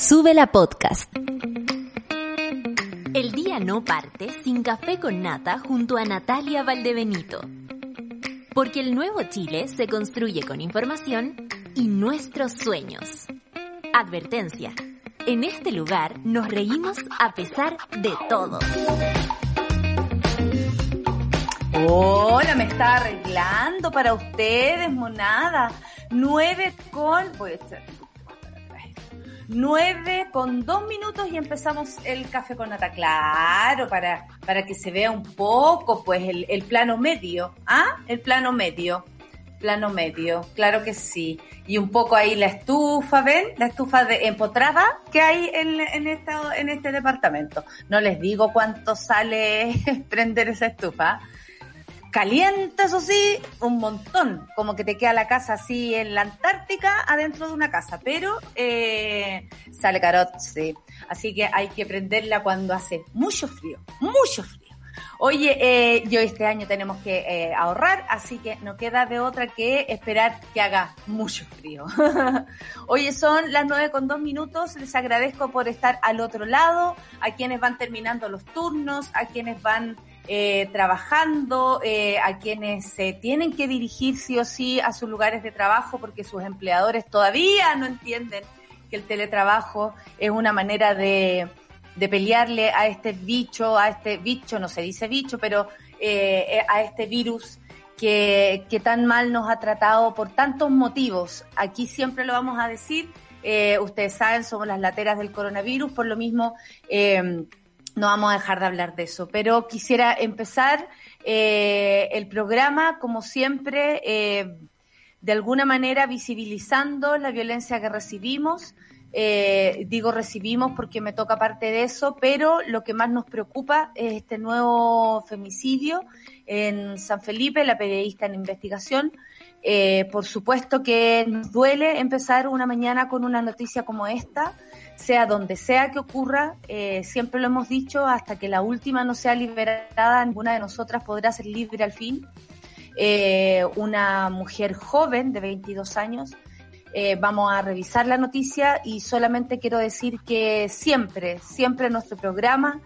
Sube la podcast. El día no parte sin café con nata junto a Natalia Valdebenito. Porque el nuevo Chile se construye con información y nuestros sueños. Advertencia. En este lugar nos reímos a pesar de todo. Hola, me está arreglando para ustedes, monada. Nueve con... Voy a echar 9 con dos minutos y empezamos el café con nata. Claro, para, para que se vea un poco, pues, el, el plano medio. ¿Ah? El plano medio. Plano medio, claro que sí. Y un poco ahí la estufa, ¿ven? La estufa de empotrada que hay en, en, esta, en este departamento. No les digo cuánto sale prender esa estufa caliente, eso sí, un montón. Como que te queda la casa así en la Antártica, adentro de una casa. Pero eh, sale carot, sí. Así que hay que prenderla cuando hace mucho frío, mucho frío. Oye, eh, yo este año tenemos que eh, ahorrar, así que no queda de otra que esperar que haga mucho frío. Oye, son las nueve con dos minutos. Les agradezco por estar al otro lado, a quienes van terminando los turnos, a quienes van eh, trabajando, eh, a quienes se tienen que dirigir sí o sí a sus lugares de trabajo porque sus empleadores todavía no entienden que el teletrabajo es una manera de, de pelearle a este bicho, a este bicho, no se dice bicho, pero eh, a este virus que, que, tan mal nos ha tratado por tantos motivos. Aquí siempre lo vamos a decir. Eh, ustedes saben, somos las lateras del coronavirus, por lo mismo eh, no vamos a dejar de hablar de eso, pero quisiera empezar eh, el programa, como siempre, eh, de alguna manera visibilizando la violencia que recibimos. Eh, digo recibimos porque me toca parte de eso, pero lo que más nos preocupa es este nuevo femicidio en San Felipe, la periodista en investigación. Eh, por supuesto que nos duele empezar una mañana con una noticia como esta sea donde sea que ocurra, eh, siempre lo hemos dicho, hasta que la última no sea liberada, ninguna de nosotras podrá ser libre al fin. Eh, una mujer joven de 22 años. Eh, vamos a revisar la noticia y solamente quiero decir que siempre, siempre en nuestro programa,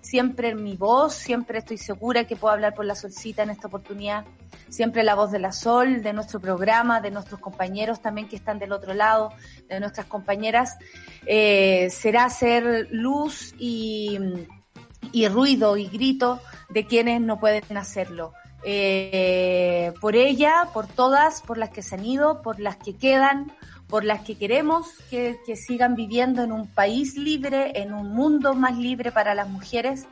siempre en mi voz, siempre estoy segura que puedo hablar por la solcita en esta oportunidad siempre la voz de la Sol, de nuestro programa, de nuestros compañeros también que están del otro lado, de nuestras compañeras, eh, será ser luz y, ruido y grito de quienes no pueden hacerlo. Eh, por ella, por todas, por las que se han ido, por las que quedan, por las que queremos que, sigan viviendo en un país libre, en un mundo más libre para las mujeres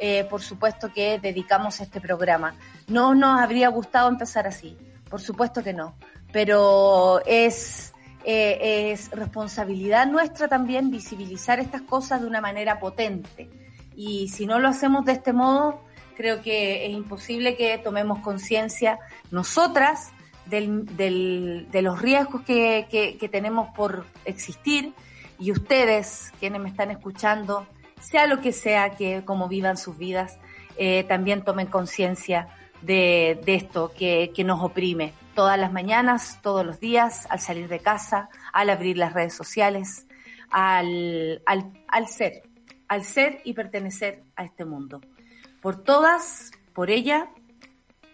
eh, por supuesto que dedicamos este programa. No nos habría gustado empezar así, por supuesto que no, pero eh, es responsabilidad nuestra también visibilizar estas cosas de una manera potente. Y si no lo hacemos de este modo, creo que es imposible que tomemos conciencia nosotras del, del, de los riesgos que, tenemos por existir y ustedes, quienes me están escuchando, sea lo que sea que como vivan sus vidas, eh, también tomen conciencia de, esto que, que, nos oprime todas las mañanas, todos los días, al salir de casa, al abrir las redes sociales, al, al, al ser, al ser y pertenecer a este mundo. Por todas, por ella,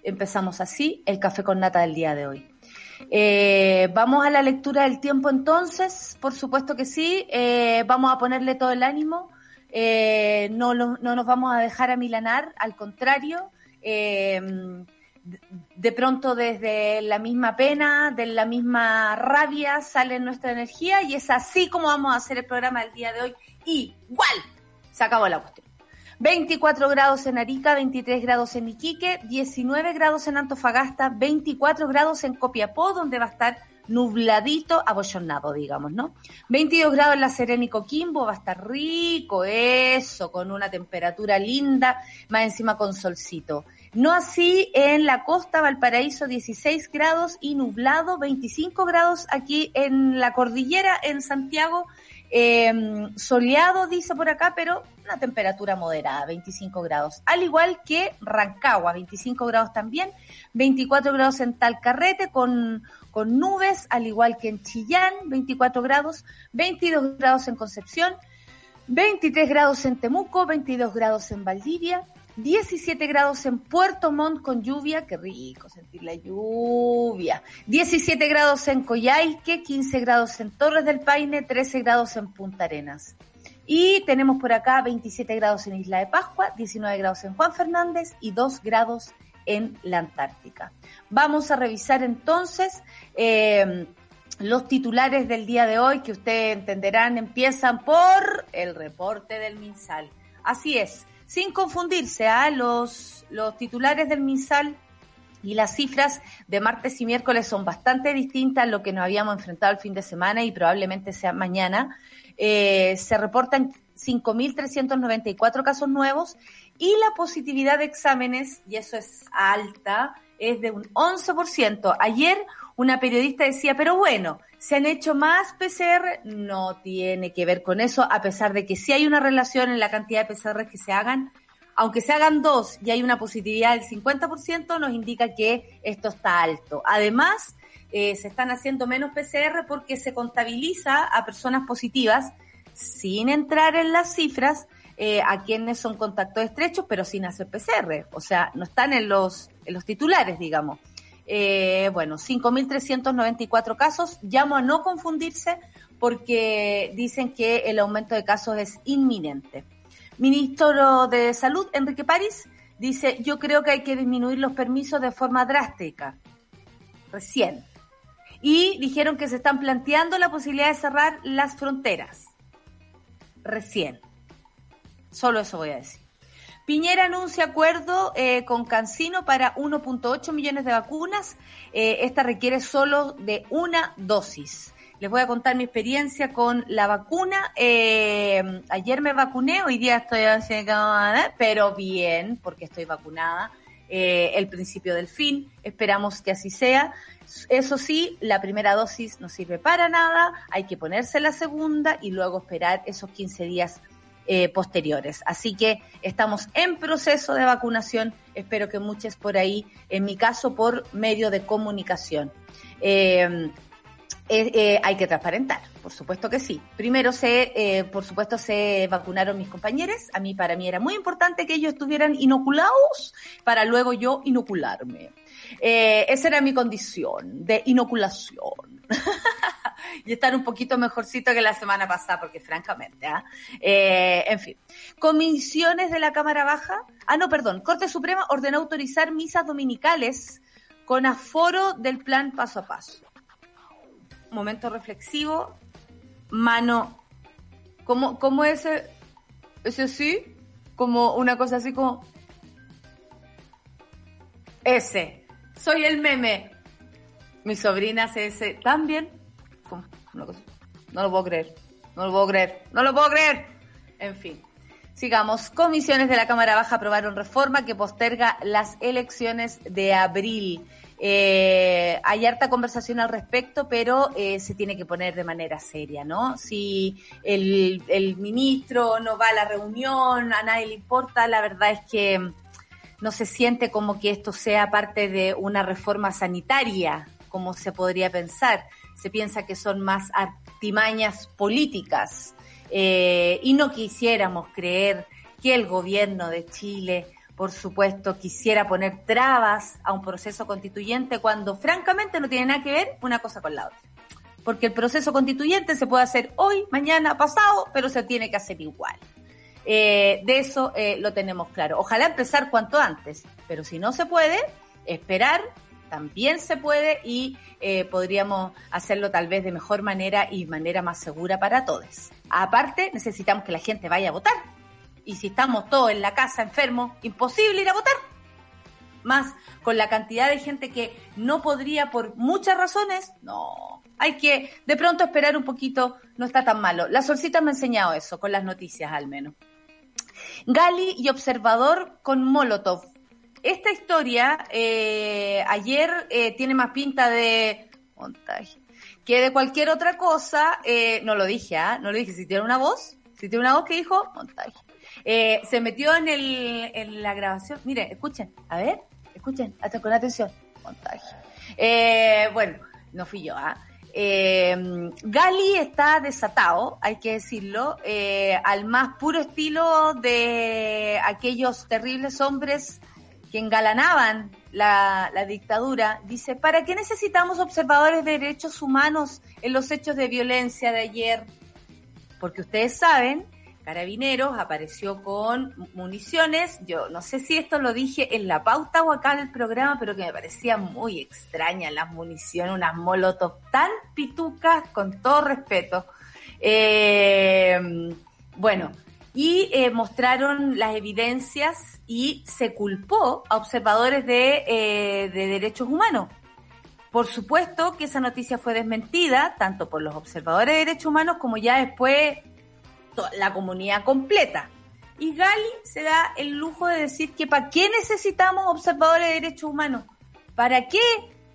empezamos así el café con nata del día de hoy. Eh, vamos a la lectura del tiempo entonces, por supuesto que sí, eh, vamos a ponerle todo el ánimo eh, no, no, nos vamos a dejar amilanar, al contrario, de pronto desde la misma pena, de la misma rabia sale nuestra energía y es así como vamos a hacer el programa del día de hoy. Igual, se acabó la cuestión. 24 grados en Arica, 23 grados en Iquique, 19 grados en Antofagasta, 24 grados en Copiapó, donde va a estar nubladito, abollonado, digamos, ¿no? 22 grados en La Serena y Coquimbo, va a estar rico, eso, con una temperatura linda, más encima con solcito. No así en la costa, Valparaíso 16 grados y nublado, 25 grados aquí en la cordillera, en Santiago, Em, soleado, dice por acá, pero una temperatura moderada, 25 grados. Al igual que Rancagua, 25 grados también, 24 grados en Talcarrete con, con nubes, al igual que en Chillán, 24 grados, 22 grados en Concepción, 23 grados en Temuco, 22 grados en Valdivia, 17 grados en Puerto Montt con lluvia, qué rico sentir la lluvia. 17 grados en Coyhaique, 15 grados en Torres del Paine, 13 grados en Punta Arenas. Y tenemos por acá 27 grados en Isla de Pascua, 19 grados en Juan Fernández y 2 grados en la Antártica. Vamos a revisar entonces eh, los titulares del día de hoy que ustedes entenderán empiezan por el reporte del MinSal. Así es, sin confundirse, a ¿ah? los, los titulares del MinSal y las cifras de martes y miércoles son bastante distintas a lo que nos habíamos enfrentado el fin de semana y probablemente sea mañana. Eh, se reportan 5.394 casos nuevos y la positividad de exámenes, y eso es alta, es de un 11%. Ayer una periodista decía, pero bueno, ¿se han hecho más PCR? No tiene que ver con eso, a pesar de que sí hay una relación en la cantidad de PCR que se hagan. Aunque se hagan dos y hay una positividad del 50%, nos indica que esto está alto. Además, eh, se están haciendo menos PCR porque se contabiliza a personas positivas sin entrar en las cifras eh, a quienes son contactos estrechos, pero sin hacer PCR. O sea, no están en los, en los titulares, digamos. Eh, bueno, 5.394 casos. Llamo a no confundirse porque dicen que el aumento de casos es inminente. Ministro de Salud, Enrique París, dice, yo creo que hay que disminuir los permisos de forma drástica. Recién. Y dijeron que se están planteando la posibilidad de cerrar las fronteras. Recién. Solo eso voy a decir. Piñera anuncia acuerdo eh, con Cancino para 1.8 millones de vacunas. Eh, esta requiere solo de una dosis. Les voy a contar mi experiencia con la vacuna. Eh, ayer me vacuné, hoy día estoy pero bien, porque estoy vacunada. el principio del fin, esperamos que así sea. Eso sí, la primera dosis no sirve para nada, hay que ponerse la segunda y luego esperar esos 15 días eh, posteriores. Así que estamos en proceso de vacunación, espero que muchos por ahí, en mi caso por medio de comunicación. Eh, eh, hay que transparentar, por supuesto que sí. Primero se, por supuesto, se vacunaron mis compañeros. A mí, para mí era muy importante que ellos estuvieran inoculados para luego yo inocularme. Esa era mi condición de inoculación. y estar un poquito mejorcito que la semana pasada, porque francamente, ¿ah? eh, en fin. Comisiones de la Cámara Baja, ah, no, perdón, Corte Suprema ordenó autorizar misas dominicales con aforo del plan paso a paso. Momento reflexivo, mano, ¿cómo, cómo ese, ese sí? Como una cosa así como, ese, soy el meme. Mi sobrina hace ese también no lo puedo creer. No lo puedo creer. No lo puedo creer. En fin. Sigamos. Comisiones de la Cámara Baja aprobaron reforma que posterga las elecciones de abril. Eh, hay harta conversación al respecto, pero eh, se tiene que poner de manera seria, ¿no? Si el, el ministro no va a la reunión, a nadie le importa, la verdad es que no se siente como que esto sea parte de una reforma sanitaria, como se podría pensar se piensa que son más artimañas políticas eh, y no quisiéramos creer que el gobierno de Chile, por supuesto, quisiera poner trabas a un proceso constituyente cuando francamente no tiene nada que ver una cosa con la otra. Porque el proceso constituyente se puede hacer hoy, mañana, pasado, pero se tiene que hacer igual. Eh, de eso eh, lo tenemos claro. Ojalá empezar cuanto antes, pero si no se puede, esperar también se puede y eh, podríamos hacerlo tal vez de mejor manera y manera más segura para todos. Aparte, necesitamos que la gente vaya a votar. Y si estamos todos en la casa enfermos, imposible ir a votar. Más con la cantidad de gente que no podría por muchas razones, no. Hay que de pronto esperar un poquito, no está tan malo. La solcita me ha enseñado eso, con las noticias al menos. Gali y observador con Molotov esta historia eh, ayer eh, tiene más pinta de montaje que de cualquier otra cosa, eh, no lo dije, ¿ah? No lo dije, si tiene una voz, si tiene una voz que dijo, montaje. Eh, se metió en, el, la grabación. Mire, escuchen, a ver, escuchen, hasta con atención. Montaje. Eh, bueno, no fui yo, ¿ah? Eh, Gali está desatado, hay que decirlo, eh, al más puro estilo de aquellos terribles hombres que engalanaban la, la, dictadura. Dice, ¿para qué necesitamos observadores de derechos humanos en los hechos de violencia de ayer? Porque ustedes saben Carabineros apareció con municiones. Yo no sé si esto lo dije en la pauta o acá en el programa, pero que me parecía muy extraña las municiones, unas molotov tan pitucas, con todo respeto. Eh, bueno, y eh, mostraron las evidencias y se culpó a observadores de, eh, de derechos humanos. Por supuesto que esa noticia fue desmentida, tanto por los observadores de derechos humanos como ya después la comunidad completa. Y Gali se da el lujo de decir que ¿para qué necesitamos observadores de derechos humanos? ¿Para qué?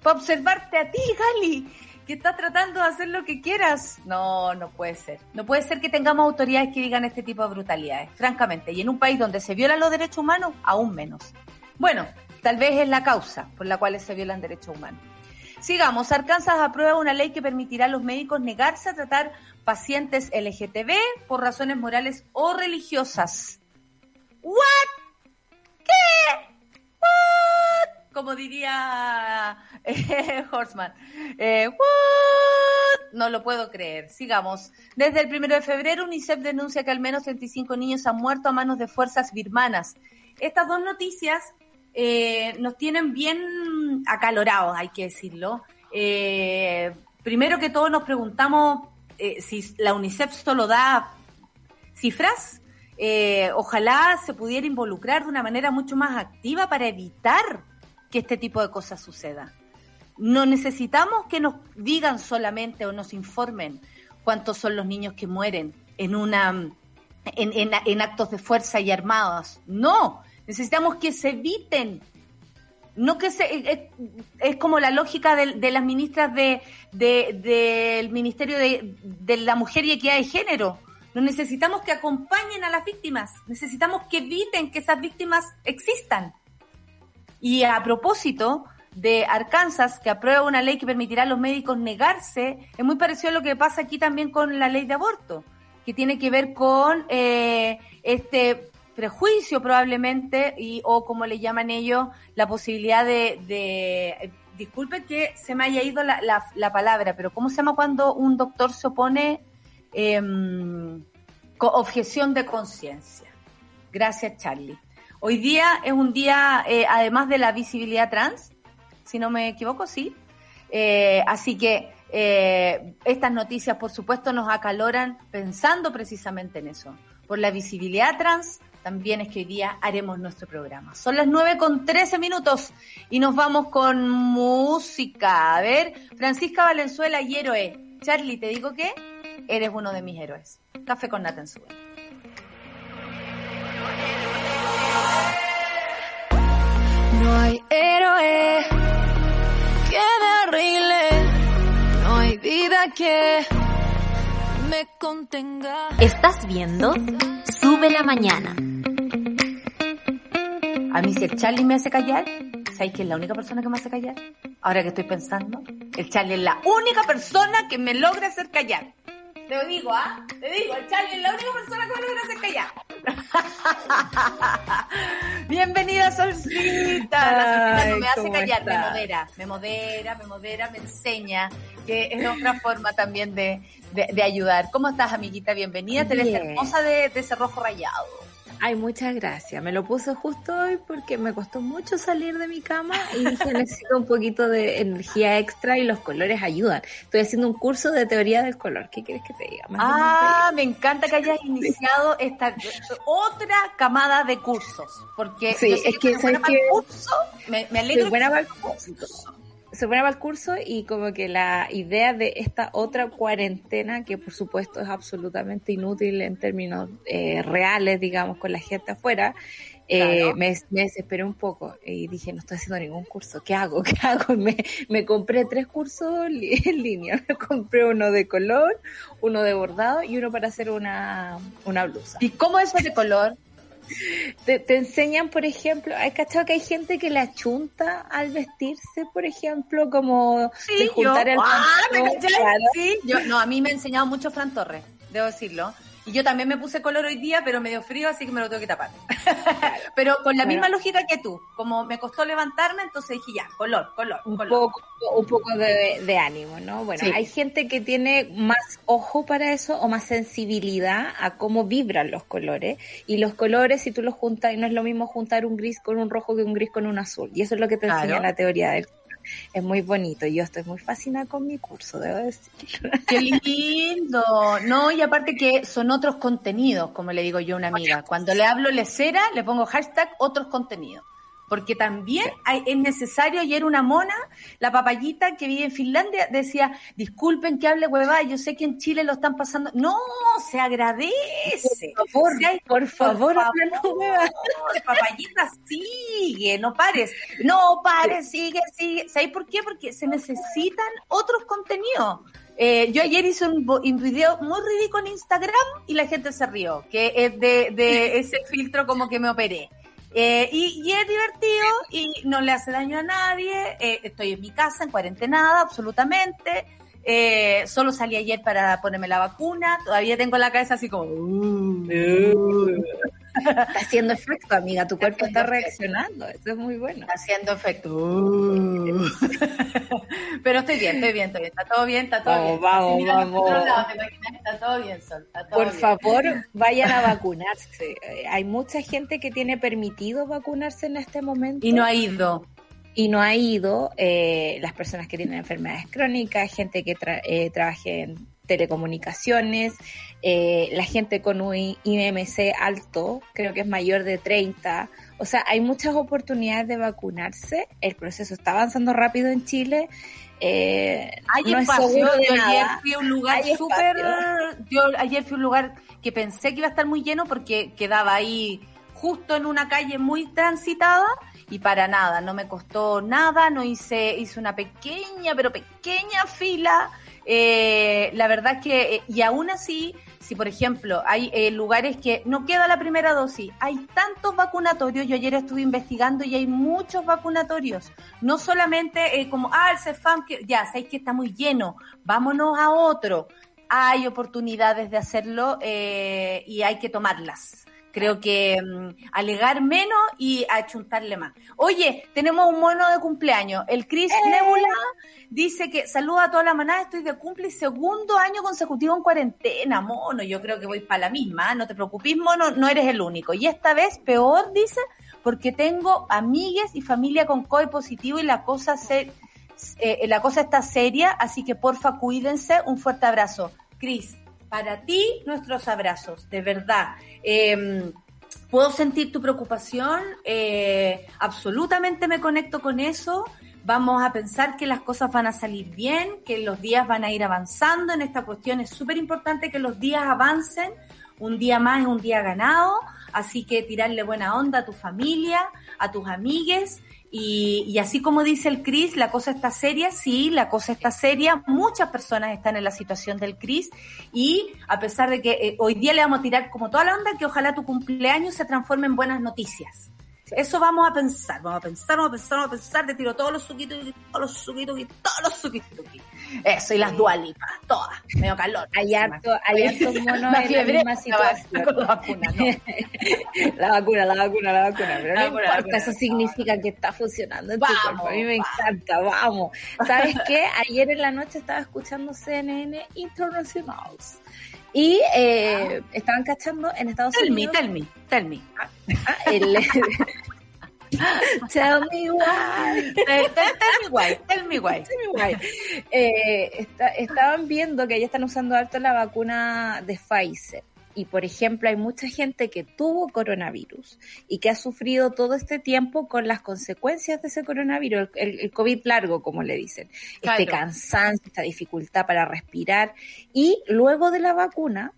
Para observarte a ti, Gali, que estás tratando de hacer lo que quieras. No, no puede ser. No puede ser que tengamos autoridades que digan este tipo de brutalidades, francamente. Y en un país donde se violan los derechos humanos, aún menos. Bueno, tal vez es la causa por la cual se violan derechos humanos. Sigamos, Arkansas aprueba una ley que permitirá a los médicos negarse a tratar pacientes LGTB por razones morales o religiosas. ¿What? ¿Qué? ¿What? Como diría eh, Horseman. Eh, ¿What? No lo puedo creer. Sigamos. Desde el primero de febrero, UNICEF denuncia que al menos 35 niños han muerto a manos de fuerzas birmanas. Estas dos noticias eh, nos tienen bien acalorados, hay que decirlo. Eh, primero que todo nos preguntamos eh, si la UNICEF solo da cifras, eh, ojalá se pudiera involucrar de una manera mucho más activa para evitar que este tipo de cosas suceda. No necesitamos que nos digan solamente o nos informen cuántos son los niños que mueren en una en, en, en actos de fuerza y armados. No, necesitamos que se eviten no que se, es, como la lógica de, las ministras de, del Ministerio de, de, la Mujer y Equidad de Género. No necesitamos que acompañen a las víctimas, necesitamos que eviten que esas víctimas existan. Y a propósito de Arkansas, que aprueba una ley que permitirá a los médicos negarse, es muy parecido a lo que pasa aquí también con la ley de aborto, que tiene que ver con eh, este prejuicio probablemente y o como le llaman ellos la posibilidad de, de disculpe que se me haya ido la, la, palabra pero cómo se llama cuando un doctor se opone eh, objeción de conciencia gracias Charlie. Hoy día es un día eh, además de la visibilidad trans si no me equivoco sí. Eh, así que eh, estas noticias por supuesto nos acaloran pensando precisamente en eso por la visibilidad trans también es que hoy día haremos nuestro programa. Son las 9 con 13 minutos y nos vamos con música. A ver, Francisca Valenzuela y héroe. Charlie, te digo que eres uno de mis héroes. Café con Nata en su No hay héroe que me arregle, no hay vida que me contenga. ¿Estás viendo? Sube la mañana. A mí si el Charlie me hace callar, ¿sabes quién es la única persona que me hace callar? Ahora que estoy pensando, el Charlie es la única persona que me logra hacer callar. Te lo digo, ¿ah? Te digo, el Charlie es la única persona que me logra hacer callar. Bienvenida, Solcita. La Solcita no me hace callar, me modera, me modera, me modera, me enseña que es otra forma también de, de, de ayudar. ¿Cómo estás, amiguita? Bienvenida. Te ves hermosa de, de ese rojo rayado. Ay, muchas gracias. Me lo puse justo hoy porque me costó mucho salir de mi cama y dije necesito un poquito de energía extra y los colores ayudan. Estoy haciendo un curso de teoría del color. ¿Qué quieres que te diga? ah, me encanta que hayas iniciado esta otra camada de cursos. Porque sí, es que, ¿sabes que curso, me, me alegro. buena para el curso. Se pone para el curso y como que la idea de esta otra cuarentena, que por supuesto es absolutamente inútil en términos eh, reales, digamos, con la gente afuera, eh, me, me, desesperé un poco y dije, no estoy haciendo ningún curso, ¿qué hago? ¿Qué hago? Me, me compré tres cursos en línea, me compré uno de color, uno de bordado y uno para hacer una, una blusa. ¿Y cómo es de color? Te, te, enseñan, por ejemplo, hay cachado que hay gente que le achunta al vestirse, por ejemplo, como sí, de juntar yo, el ah, sí, yo, no, a mí me ha enseñado mucho Fran Torres, debo decirlo. Y yo también me puse color hoy día, pero medio frío, así que me lo tengo que tapar. pero con la misma lógica que tú. Como me costó levantarme, entonces dije ya, color, color, un color. Poco, un poco de, de ánimo, ¿no? Bueno, sí. hay gente que tiene más ojo para eso o más sensibilidad a cómo vibran los colores. Y los colores, si tú los juntas, y no es lo mismo juntar un gris con un rojo que un gris con un azul. Y eso es lo que te claro. enseña la teoría del es muy bonito. Yo estoy muy fascinada con mi curso, debo decir. Qué lindo. No, y aparte que son otros contenidos, como le digo yo a una amiga. Cuando le hablo lecera, le pongo hashtag otros contenidos. Porque también hay, es necesario, ayer una mona, la papayita que vive en Finlandia, decía, disculpen que hable huevada, yo sé que en Chile lo están pasando. No, se agradece. Por favor, o sea, por favor, por favor papayita, sigue, no pares. No pares, sigue, sigue. ¿Sabes por qué? Porque se necesitan otros contenidos. Eh, yo ayer hice un, un, video muy ridículo en Instagram y la gente se rió, que es de, de ese filtro como que me operé. Eh, y, es divertido y no le hace daño a nadie. Eh, estoy en mi casa, en cuarentenada, absolutamente. Eh, solo salí ayer para ponerme la vacuna. Todavía tengo la cabeza así como. Uh, uh. Está haciendo efecto, amiga. Tu cuerpo está, está reaccionando. Eso es muy bueno. Está haciendo efecto. Uh. Pero estoy bien, estoy bien, estoy bien. Está todo bien, está todo vamos, bien. Vamos, Así, vamos. Lado, está todo bien, Sol. Está todo Por bien. favor, vayan a vacunarse. Hay mucha gente que tiene permitido vacunarse en este momento. Y no ha ido y no ha ido eh, las personas que tienen enfermedades crónicas, gente que tra eh, trabaje en telecomunicaciones, eh, la gente con un IMC alto, creo que es mayor de 30. O sea, hay muchas oportunidades de vacunarse. El proceso está avanzando rápido en Chile. Eh, hay no espacio. yo ayer fui a un lugar súper. Yo ayer fui a un lugar que pensé que iba a estar muy lleno porque quedaba ahí justo en una calle muy transitada y para nada, no me costó nada, no hice, hice una pequeña, pero pequeña fila. Eh, la verdad es que, y aún así, si por ejemplo hay eh, lugares que no queda la primera dosis, hay tantos vacunatorios, yo ayer estuve investigando y hay muchos vacunatorios, no solamente eh, como, ah, el CEFAM, que ya, sabéis que está muy lleno, vámonos a otro. Hay oportunidades de hacerlo eh, y hay que tomarlas creo que um, alegar menos y achuntarle más. Oye, tenemos un mono de cumpleaños. El Chris eh. Nebula dice que saluda a toda la manada, estoy de cumple segundo año consecutivo en cuarentena, mono. Yo creo que voy para la misma, no te preocupes, mono, no eres el único. Y esta vez peor, dice, porque tengo amigues y familia con COVID positivo y la cosa se, eh, la cosa está seria, así que porfa cuídense. Un fuerte abrazo. Cris, para ti nuestros abrazos, de verdad. Eh, puedo sentir tu preocupación, eh, absolutamente me conecto con eso. Vamos a pensar que las cosas van a salir bien, que los días van a ir avanzando. En esta cuestión es súper importante que los días avancen. Un día más es un día ganado, así que tirarle buena onda a tu familia, a tus amigues y, así como dice el Cris, la cosa está seria, sí, la cosa está seria. Muchas personas están en la situación del Cris y a pesar de que eh, hoy día le vamos a tirar como toda la onda, que ojalá tu cumpleaños se transforme en buenas noticias. Eso vamos a pensar, vamos a pensar, vamos a pensar, vamos a pensar, te tiro todos los suquitos, todos los suquitos, todos los suquitos. Eso, y las dualipas, todas, medio calor. Hay harto, hay harto mono en la misma situación. La vacuna, no. la vacuna, la vacuna, la vacuna, pero no importa, vacuna, eso significa que está funcionando en vamos, tu cuerpo. A mí me vamos. encanta, vamos. ¿Sabes qué? Ayer en la noche estaba escuchando CNN Internationals. Y eh, ah. estaban cachando en Estados tell Unidos. Me, tell me, tell me. Ah, ah, el, Tell me why. Tell, tell, me why. Tell me why. Tell me why. Eh, está, estaban viendo que ya están usando harto la vacuna de Pfizer. Y por ejemplo, hay mucha gente que tuvo coronavirus y que ha sufrido todo este tiempo con las consecuencias de ese coronavirus, el, COVID largo, como le dicen. Este cansancio, esta dificultad para respirar. Y luego de la vacuna,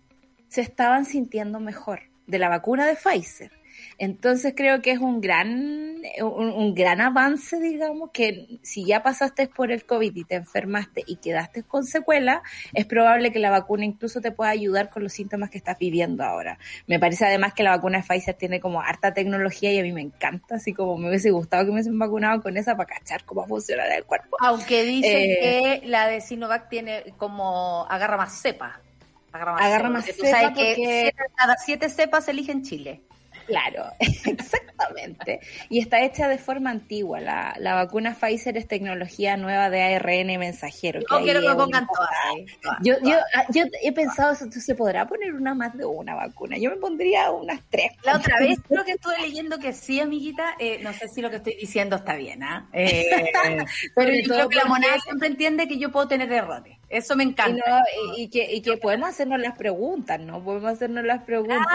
se estaban sintiendo mejor, de la vacuna de Pfizer. Entonces creo que es un gran, un, gran avance, digamos, que si ya pasaste por el COVID y te enfermaste y quedaste con secuela, es probable que la vacuna incluso te pueda ayudar con los síntomas que estás viviendo ahora. Me parece además que la vacuna de Pfizer tiene como harta tecnología y a mí me encanta, así como me hubiese gustado que me hubiesen vacunado con esa para cachar cómo funciona el cuerpo. Aunque dicen eh, que la de Sinovac tiene como agarra más cepa. Agarra más, cepa, que cada siete cepas eligen Chile. Claro, exactamente. Y está hecha de forma antigua. La, la, vacuna Pfizer es tecnología nueva de ARN mensajero. No quiero que me pongan todas. Yo, yo, yo, he pensado, ¿se podrá poner una más de una vacuna? Yo me pondría unas tres. La otra vez creo que estuve leyendo que sí, amiguita. Eh, no sé si lo que estoy diciendo está bien, ¿ah? Eh, pero yo creo que la moneda siempre entiende que yo puedo tener errores. Eso me encanta. Y, que, y que podemos hacernos las preguntas, ¿no? Podemos hacernos las preguntas.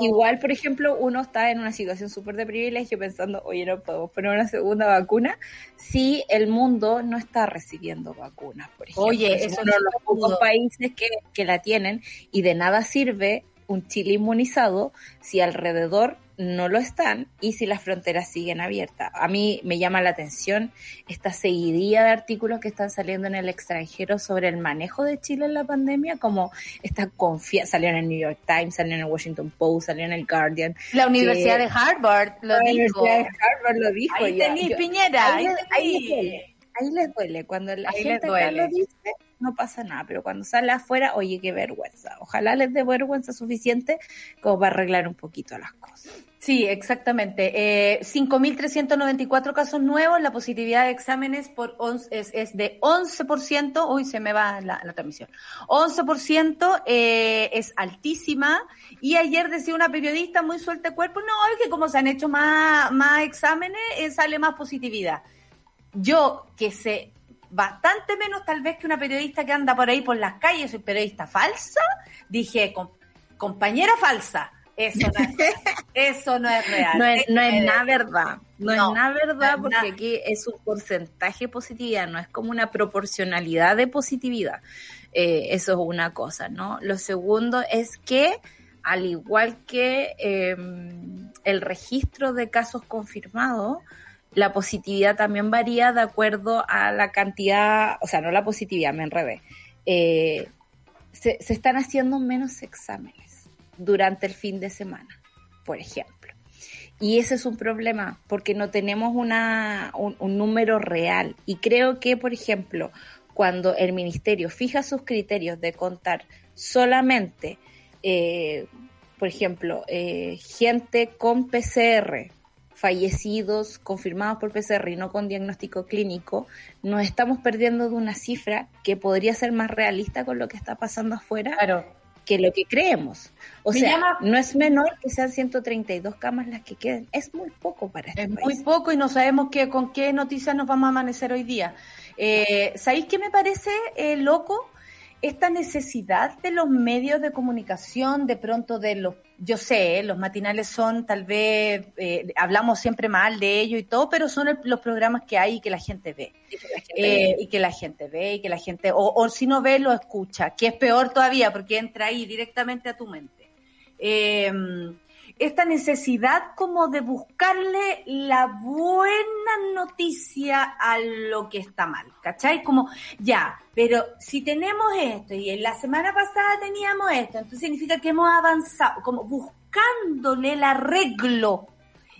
Igual, por ejemplo, uno está en una situación súper de privilegio pensando, oye, no podemos poner una segunda vacuna si el mundo no está recibiendo vacunas, por ejemplo. Oye, es uno de los pocos países que, que la tienen y de nada sirve un Chile inmunizado si alrededor no lo están y si las fronteras siguen abiertas. A mí me llama la atención esta seguidilla de artículos que están saliendo en el extranjero sobre el manejo de Chile en la pandemia, como esta confianza, salió en el New York Times, salió en el Washington Post, salió en el Guardian. La Universidad de Harvard lo la dijo. Universidad de Harvard lo dijo. Ahí Piñera. Ahí, ahí, les duele. Cuando la gente acá lo dice, no pasa nada, pero cuando sale afuera, oye, qué vergüenza. Ojalá les dé vergüenza suficiente como para arreglar un poquito las cosas. Sí, exactamente. Eh, 5.394 casos nuevos, la positividad de exámenes por es, es, de 11%, hoy se me va la, transmisión, 11% eh, es altísima y ayer decía una periodista muy suelta de cuerpo, no, es que como se han hecho más, más exámenes, eh, sale más positividad. Yo, que sé bastante menos tal vez que una periodista que anda por ahí por las calles, soy periodista falsa, dije, compañera falsa, eso no es, eso no es real. No es, nada verdad. No, es nada verdad porque aquí es un porcentaje de positividad, no es como una proporcionalidad de positividad. Eh, eso es una cosa, ¿no? Lo segundo es que, al igual que em, el registro de casos confirmados, la positividad también varía de acuerdo a la cantidad, o sea, no la positividad, me enredé. Eh, se, están haciendo menos exámenes durante el fin de semana, por ejemplo. Y ese es un problema porque no tenemos una, un, número real. Y creo que, por ejemplo, cuando el ministerio fija sus criterios de contar solamente, eh, por ejemplo, eh, gente con PCR, fallecidos confirmados por PCR y no con diagnóstico clínico, nos estamos perdiendo de una cifra que podría ser más realista con lo que está pasando afuera claro que lo que creemos. O sea, no es menor que sean 132 camas las que queden. Es muy poco para este Es muy poco y no sabemos qué, con qué noticias nos vamos a amanecer hoy día. Eh, ¿Sabéis qué me parece eh, loco? Esta necesidad de los medios de comunicación, de pronto de los, yo sé, los matinales son tal vez, eh, hablamos siempre mal de ellos y todo, pero son los programas que hay y que la gente ve. Eh, y que la gente, ve y que la gente, o, o, si no ve, lo escucha, que es peor todavía porque entra ahí directamente a tu mente. Eh, esta necesidad como de buscarle la buena noticia a lo que está mal, ¿cachai? Como, ya, pero si tenemos esto y en la semana pasada teníamos esto, entonces significa que hemos avanzado, como buscándole el arreglo.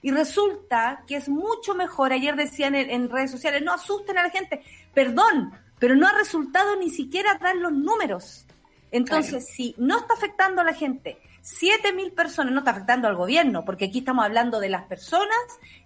Y resulta que es mucho mejor, ayer decían en, redes sociales, no asusten a la gente, perdón, pero no ha resultado ni siquiera dar los números. Entonces, si no está afectando a la gente, siete mil personas, no está afectando al gobierno, porque aquí estamos hablando de las personas,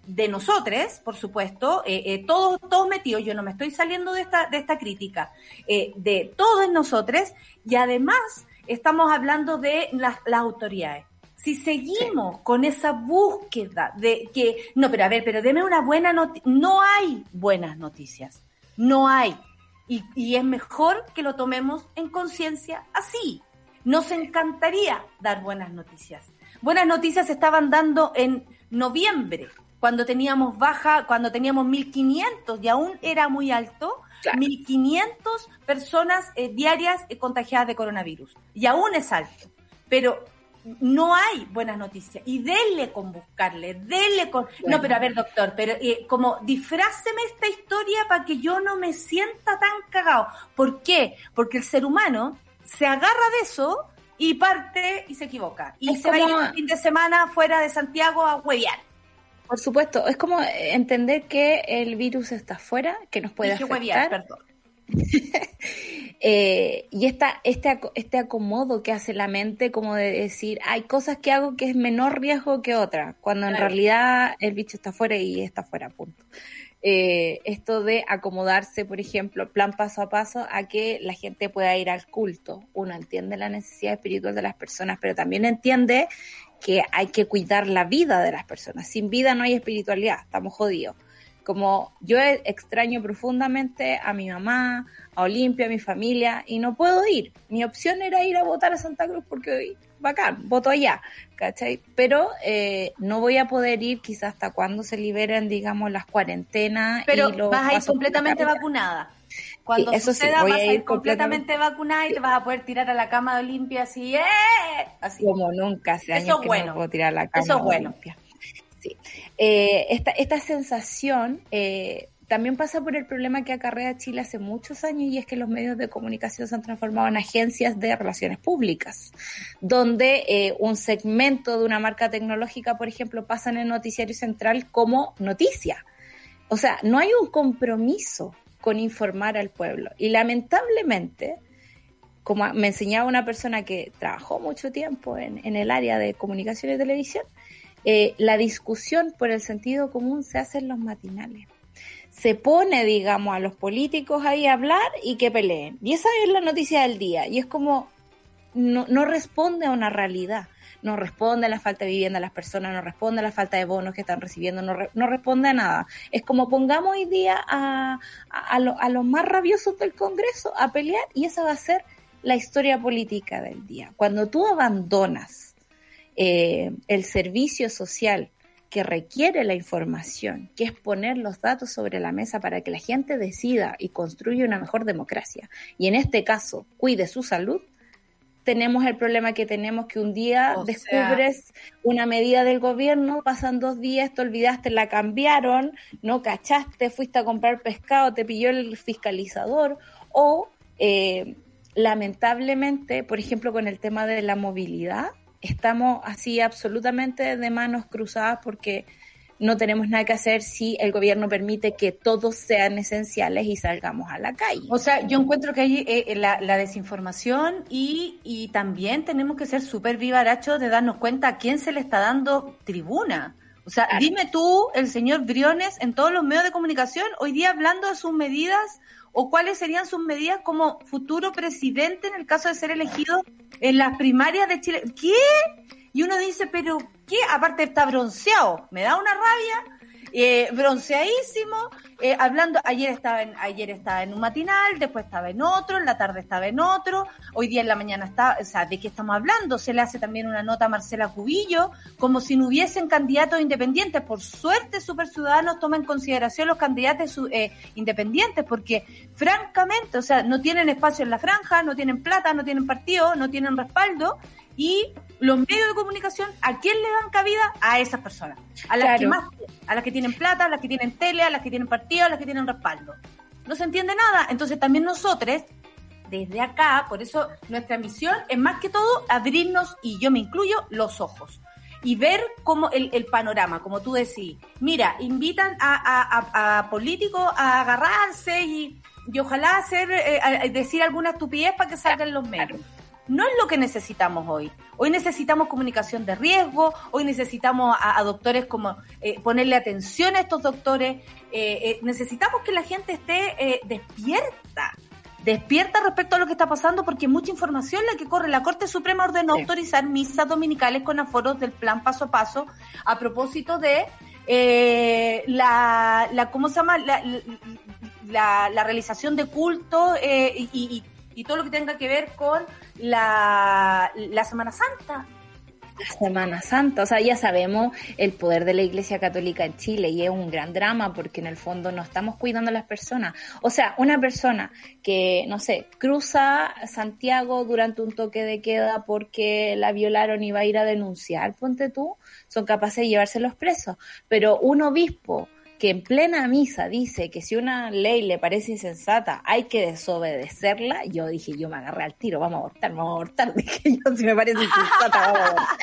de nosotros, por supuesto, eh, eh, todos, todos metidos, yo no me estoy saliendo de esta, de esta crítica, eh, de todos nosotros, y además estamos hablando de las, las autoridades. Si seguimos con esa búsqueda de que, no, pero a ver, pero deme una buena noticia, no hay buenas noticias, no hay. Y, y es mejor que lo tomemos en conciencia así Nos encantaría dar buenas noticias. Buenas noticias se estaban dando en noviembre, cuando teníamos baja, cuando teníamos 1.500 y aún era muy alto, 1.500 personas eh, diarias eh, contagiadas de coronavirus. Y aún es alto. Pero no hay buenas noticias. Y denle con buscarle, denle con... No, pero a ver, doctor, pero eh, como disfráceme esta historia para que yo no me sienta tan cagado. ¿Por qué? Porque el ser humano se agarra de eso y parte y se equivoca. Y se va a ir fin de semana fuera de Santiago a hueviar. Por supuesto, es como entender que el virus está fuera, que nos puede afectar. perdón. Eh, y esta, este, este acomodo que hace la mente, como de decir, hay cosas que hago que es menor riesgo que otra, cuando en realidad el bicho está fuera y está fuera, punto. Eh, esto de acomodarse, por ejemplo, plan paso a paso a que la gente pueda ir al culto. Uno entiende la necesidad espiritual de las personas, pero también entiende que hay que cuidar la vida de las personas. Sin vida no hay espiritualidad, estamos jodidos. Como yo extraño profundamente a mi mamá, a Olimpia, a mi familia, y no puedo ir. Mi opción era ir a votar a Santa Cruz porque hoy, bacán, voto allá, ¿cachai? Pero eh, no voy a poder ir quizás hasta cuando se liberen, digamos, las cuarentenas. Pero vas a ir completamente vacunada. Cuando eso suceda, vas a ir completamente, vacunada y te vas a poder tirar a la cama de Olimpia así, ¡eh! Así. Como nunca hace años eso que bueno. no puedo tirar a la cama eso es bueno. Sí. Eh, esta, esta sensación eh, también pasa por el problema que acarrea Chile hace muchos años y es que los medios de comunicación se han transformado en agencias de relaciones públicas, donde eh, un segmento de una marca tecnológica, por ejemplo, pasa en el noticiario central como noticia. O sea, no hay un compromiso con informar al pueblo. Y lamentablemente, como me enseñaba una persona que trabajó mucho tiempo en, el área de comunicación y televisión, eh, la discusión por el sentido común se hace en los matinales. Se pone, digamos, a los políticos ahí a hablar y que peleen. Y esa es la noticia del día. Y es como, no, no responde a una realidad. No responde a la falta de vivienda de las personas, no responde a la falta de bonos que están recibiendo, no, no responde a nada. Es como pongamos hoy día a, a, a los más rabiosos del Congreso a pelear y esa va a ser la historia política del día. Cuando tú abandonas eh, el servicio social que requiere la información, que es poner los datos sobre la mesa para que la gente decida y construya una mejor democracia, y en este caso cuide su salud, tenemos el problema que tenemos que un día descubres una medida del gobierno, pasan dos días, te olvidaste, la cambiaron, no cachaste, fuiste a comprar pescado, te pilló el fiscalizador, o eh, lamentablemente, por ejemplo, con el tema de la movilidad, estamos así absolutamente de manos cruzadas porque no tenemos nada que hacer si el gobierno permite que todos sean esenciales y salgamos a la calle. O sea, yo encuentro que hay eh, eh, la, desinformación y, y también tenemos que ser súper vivarachos de darnos cuenta a quién se le está dando tribuna. O sea, dime tú, el señor Briones, en todos los medios de comunicación, hoy día hablando de sus medidas o cuáles serían sus medidas como futuro presidente en el caso de ser elegido en las primarias de Chile. ¿Qué? Y uno dice, pero ¿qué? Aparte está bronceado, me da una rabia eh, bronceadísimo, eh, hablando, ayer estaba, en, ayer estaba en un matinal, después estaba en otro, en la tarde estaba en otro, hoy día en la mañana está, o sea, ¿de qué estamos hablando? Se le hace también una nota a Marcela Cubillo, como si no hubiesen candidatos independientes. Por suerte, Super Ciudadanos toma en consideración los candidatos eh, independientes, porque francamente, o sea, no tienen espacio en la franja, no tienen plata, no tienen partido, no tienen respaldo, y los medios de comunicación, ¿a quién le dan cabida? A esas personas. A las que más, a las que tienen plata, a las que tienen tele, a las que tienen partido, a las que tienen respaldo. No se entiende nada. Entonces también nosotros, desde acá, por eso nuestra misión es más que todo abrirnos, y yo me incluyo, los ojos. Y ver cómo el, panorama, como tú decís. Mira, invitan a, políticos a agarrarse y, ojalá hacer, eh, decir alguna estupidez para que salgan los medios no es lo que necesitamos hoy. Hoy necesitamos comunicación de riesgo, hoy necesitamos a, doctores como eh, ponerle atención a estos doctores, eh, eh, necesitamos que la gente esté despierta, despierta respecto a lo que está pasando porque mucha información la que corre. La Corte Suprema ordenó autorizar misas dominicales con aforos del plan paso a paso a propósito de la, la, ¿cómo se llama? La, la, realización de culto y, y y todo lo que tenga que ver con la, la Semana Santa. La Semana Santa, o sea, ya sabemos el poder de la Iglesia Católica en Chile y es un gran drama porque en el fondo no estamos cuidando a las personas. O sea, una persona que, no sé, cruza Santiago durante un toque de queda porque la violaron y va a ir a denunciar, ponte tú, son capaces de llevárselos presos. Pero un obispo que en plena misa dice que si una ley le parece insensata hay que desobedecerla, yo dije, yo me agarré al tiro, vamos a abortar, vamos a abortar, dije yo, si me parece insensata, vamos a abortar.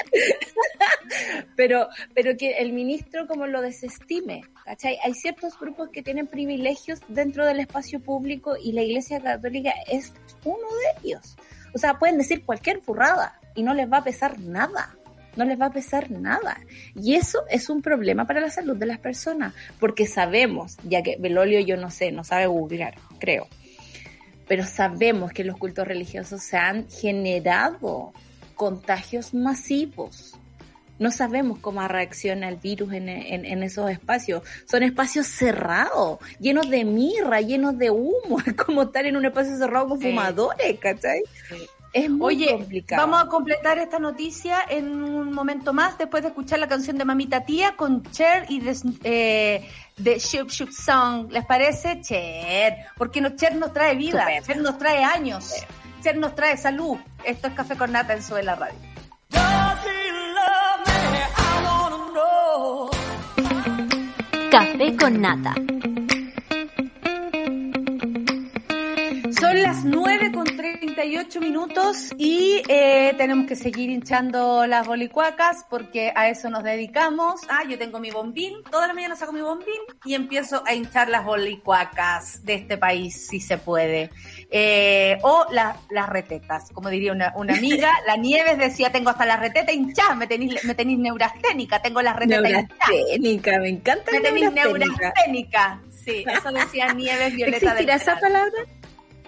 pero, pero que el ministro como lo desestime, ¿cachai? Hay ciertos grupos que tienen privilegios dentro del espacio público y la Iglesia Católica es uno de ellos. O sea, pueden decir cualquier furrada y no les va a pesar nada no les va a pesar nada. Y eso es un problema para la salud de las personas, porque sabemos, ya que Belolio yo no sé, no sabe googlear, creo, pero sabemos que los cultos religiosos se han generado contagios masivos. No sabemos cómo reacciona el virus en, esos espacios. Son espacios cerrados, llenos de mirra, llenos de humo. Es como estar en un espacio cerrado con fumadores, ¿cachai? Es muy Oye, vamos a completar esta noticia en un momento más, después de escuchar la canción de Mamita Tía con Cher y de, eh, de Shoop Shoop Song. ¿Les parece? Cher. Porque no, Cher nos trae vida, Cher nos trae años, Cher nos trae salud. Esto es Café con Nata en Suela Radio. Café con Nata. Son las 9 con 38 minutos y eh, tenemos que seguir hinchando las bolicuacas porque a eso nos dedicamos. Ah, yo tengo mi bombín, toda la mañana saco mi bombín y empiezo a hinchar las bolicuacas de este país, si se puede. Eh, o las retetas, como diría una, amiga, la Nieves decía, tengo hasta la reteta hinchada, me tenéis, me tenéis neurasténica, tengo la reteta Neurasténica, me encanta Me tenéis neurasténica. Sí, eso decía Nieves Violeta de esa palabra?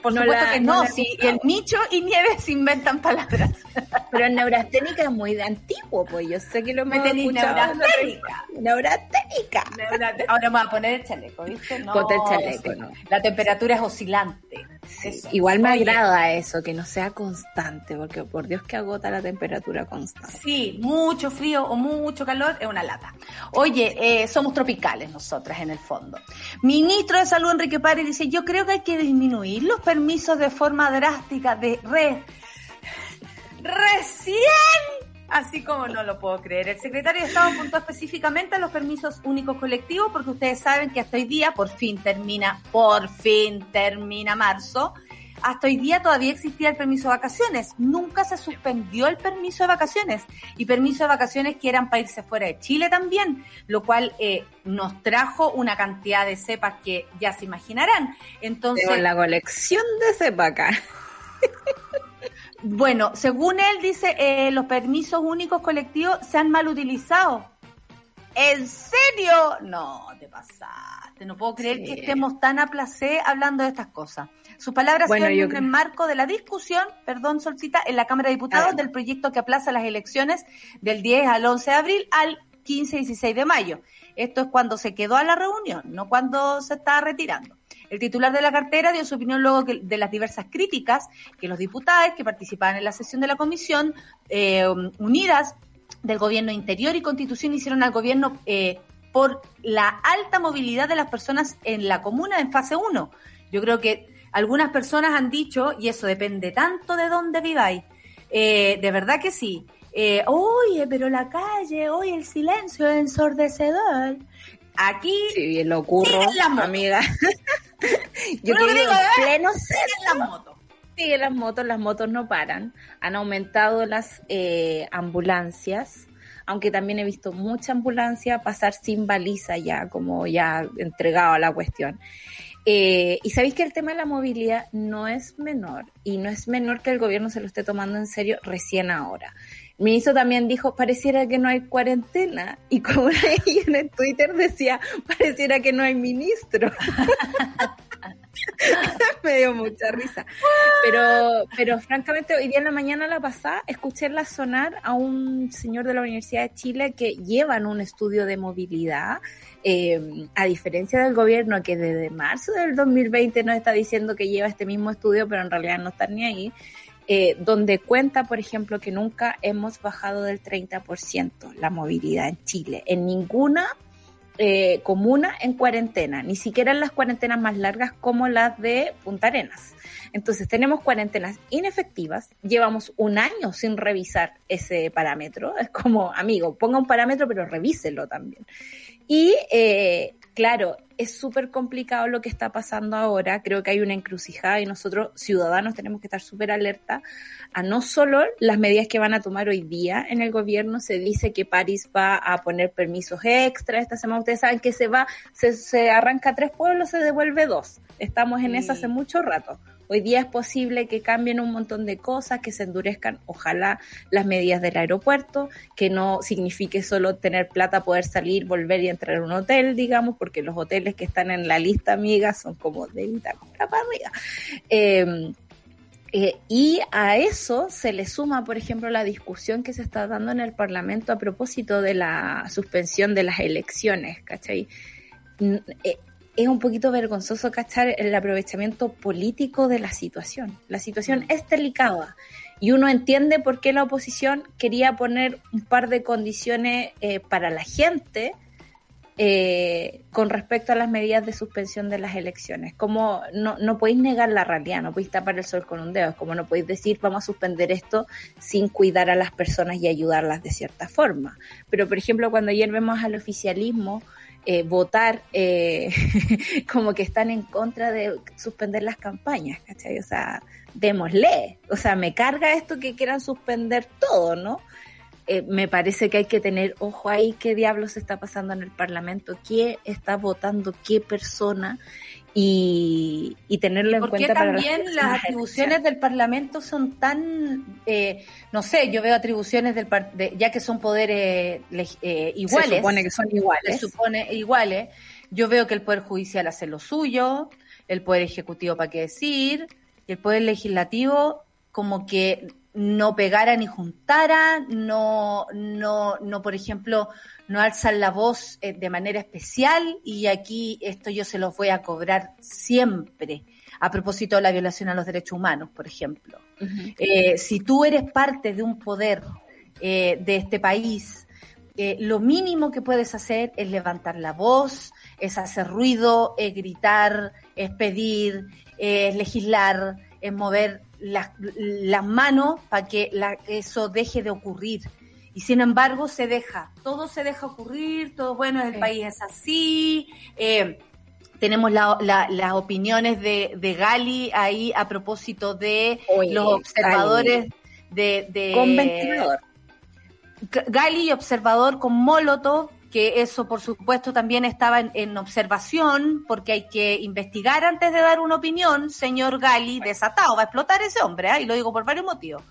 Por supuesto que no, sí, y el Micho y Nieves inventan palabras. Pero el neurasténica es muy de antiguo, pues yo sé que lo hemos escuchado. Neurasténica. Neurasténica. Ahora me voy a poner el chaleco, ¿viste? No, Ponte el chaleco, no. La temperatura es oscilante. Igual me agrada eso, que no sea constante, porque por Dios que agota la temperatura constante. Sí, mucho frío o mucho calor es una lata. Oye, eh, somos tropicales nosotras en el fondo. Ministro de Salud Enrique Párez dice, yo creo que hay que disminuir los permisos de forma drástica de re... Recién Así como no lo puedo creer. El secretario de Estado apuntó específicamente a los permisos únicos colectivos porque ustedes saben que hasta hoy día, por fin termina, por fin termina marzo, hasta hoy día todavía existía el permiso de vacaciones. Nunca se suspendió el permiso de vacaciones y permiso de vacaciones que eran para irse fuera de Chile también, lo cual eh, nos trajo una cantidad de cepas que ya se imaginarán. Entonces, la colección de cepas acá. Bueno, según él dice, eh, los permisos únicos colectivos se han mal utilizado. ¿En serio? No, te pasaste. No puedo creer que estemos tan a placer hablando de estas cosas. Sus palabras bueno, en el marco de la discusión, perdón, Solcita, en la Cámara de Diputados del proyecto que aplaza las elecciones del 10 al 11 de abril al 15 y 16 de mayo. Esto es cuando se quedó a la reunión, no cuando se está retirando. El titular de la cartera dio su opinión luego de las diversas críticas que los diputados que participaban en la sesión de la comisión eh, unidas del gobierno interior y constitución hicieron al gobierno eh, por la alta movilidad de las personas en la comuna en fase 1. Yo creo que algunas personas han dicho, y eso depende tanto de dónde viváis, eh, de verdad que sí. oye, pero la calle, oye, el silencio es ensordecedor. Aquí sí, lo ocurro, amiga. Yo creo que en pleno las motos. Sí, las motos, las motos no paran. Han aumentado las eh, ambulancias, aunque también he visto mucha ambulancia pasar sin baliza ya, como ya entregado a la cuestión. Eh, y sabéis que el tema de la movilidad no es menor, y no es menor que el gobierno se lo esté tomando en serio recién ahora. El ministro también dijo, pareciera que no hay cuarentena. Y como ella en Twitter decía, pareciera que no hay ministro. me dio mucha risa. Pero, pero francamente, hoy día en la mañana la pasada, escuché la sonar a un señor de la Universidad de Chile que llevan un estudio de movilidad. Eh, a diferencia del gobierno que desde marzo del 2020 nos está diciendo que lleva este mismo estudio, pero en realidad no están ni ahí, eh, donde cuenta, por ejemplo, que nunca hemos bajado del 30% la movilidad en Chile, en ninguna eh, comuna en cuarentena, ni siquiera en las cuarentenas más largas como las de Punta Arenas. Entonces tenemos cuarentenas inefectivas, llevamos un año sin revisar ese parámetro, es como, amigo, ponga un parámetro pero revíselo también. Y eh, claro, es súper complicado lo que está pasando ahora. Creo que hay una encrucijada y nosotros, ciudadanos, tenemos que estar súper alerta a no solo las medidas que van a tomar hoy día en el gobierno. Se dice que París va a poner permisos extra esta semana. Ustedes saben que se va, se, se arranca tres pueblos, se devuelve dos. Estamos en eso hace mucho rato. Hoy día es posible que cambien un montón de cosas, que se endurezcan, ojalá, las medidas del aeropuerto, que no signifique solo tener plata, poder salir, volver y entrar a un hotel, digamos, porque los hoteles que están en la lista, amiga, son como de Itacura para arriba. Em, eh, y a eso se le suma, por ejemplo, la discusión que se está dando en el Parlamento a propósito de la suspensión de las elecciones, ¿cachai? Eh, es un poquito vergonzoso cachar el aprovechamiento político de la situación. La situación es delicada y uno entiende por qué la oposición quería poner un par de condiciones eh, para la gente eh, con respecto a las medidas de suspensión de las elecciones. Como no, no podéis negar la realidad, no podéis tapar el sol con un dedo, como no podéis decir vamos a suspender esto sin cuidar a las personas y ayudarlas de cierta forma. Pero, por ejemplo, cuando ayer vemos al oficialismo eh, votar eh, como que están en contra de suspender las campañas, ¿cachai? O sea, démosle. O sea, me carga esto que quieran suspender todo, ¿no? Eh, me parece que hay que tener ojo ahí qué diablos está pasando en el Parlamento, qué está votando qué persona y, tenerlo en cuenta para también las, atribuciones del Parlamento son tan, eh, no sé, yo veo atribuciones del ya que son poderes eh, iguales. Se supone que son iguales. Se supone iguales. Yo veo que el Poder Judicial hace lo suyo, el Poder Ejecutivo para qué decir, y el Poder Legislativo como que no pegara ni juntara, no, no, no, por ejemplo, no alzan la voz eh, de manera especial y aquí esto yo se los voy a cobrar siempre a propósito de la violación a los derechos humanos, por ejemplo. Eh, si tú eres parte de un poder eh, de este país, lo mínimo que puedes hacer es levantar la voz, es hacer ruido, es gritar, es pedir, es legislar, es mover las, manos para que eso deje de ocurrir. Y sin embargo se deja, todo se deja ocurrir, todo bueno, el país es así. Eh, tenemos las opiniones de, de, Gali ahí a propósito de los observadores de, de... Con ventilador. Gali, observador con Molotov, que eso por supuesto también estaba en, observación, porque hay que investigar antes de dar una opinión, señor Gali, desatado, va a explotar ese hombre, ¿eh? y lo digo por varios motivos.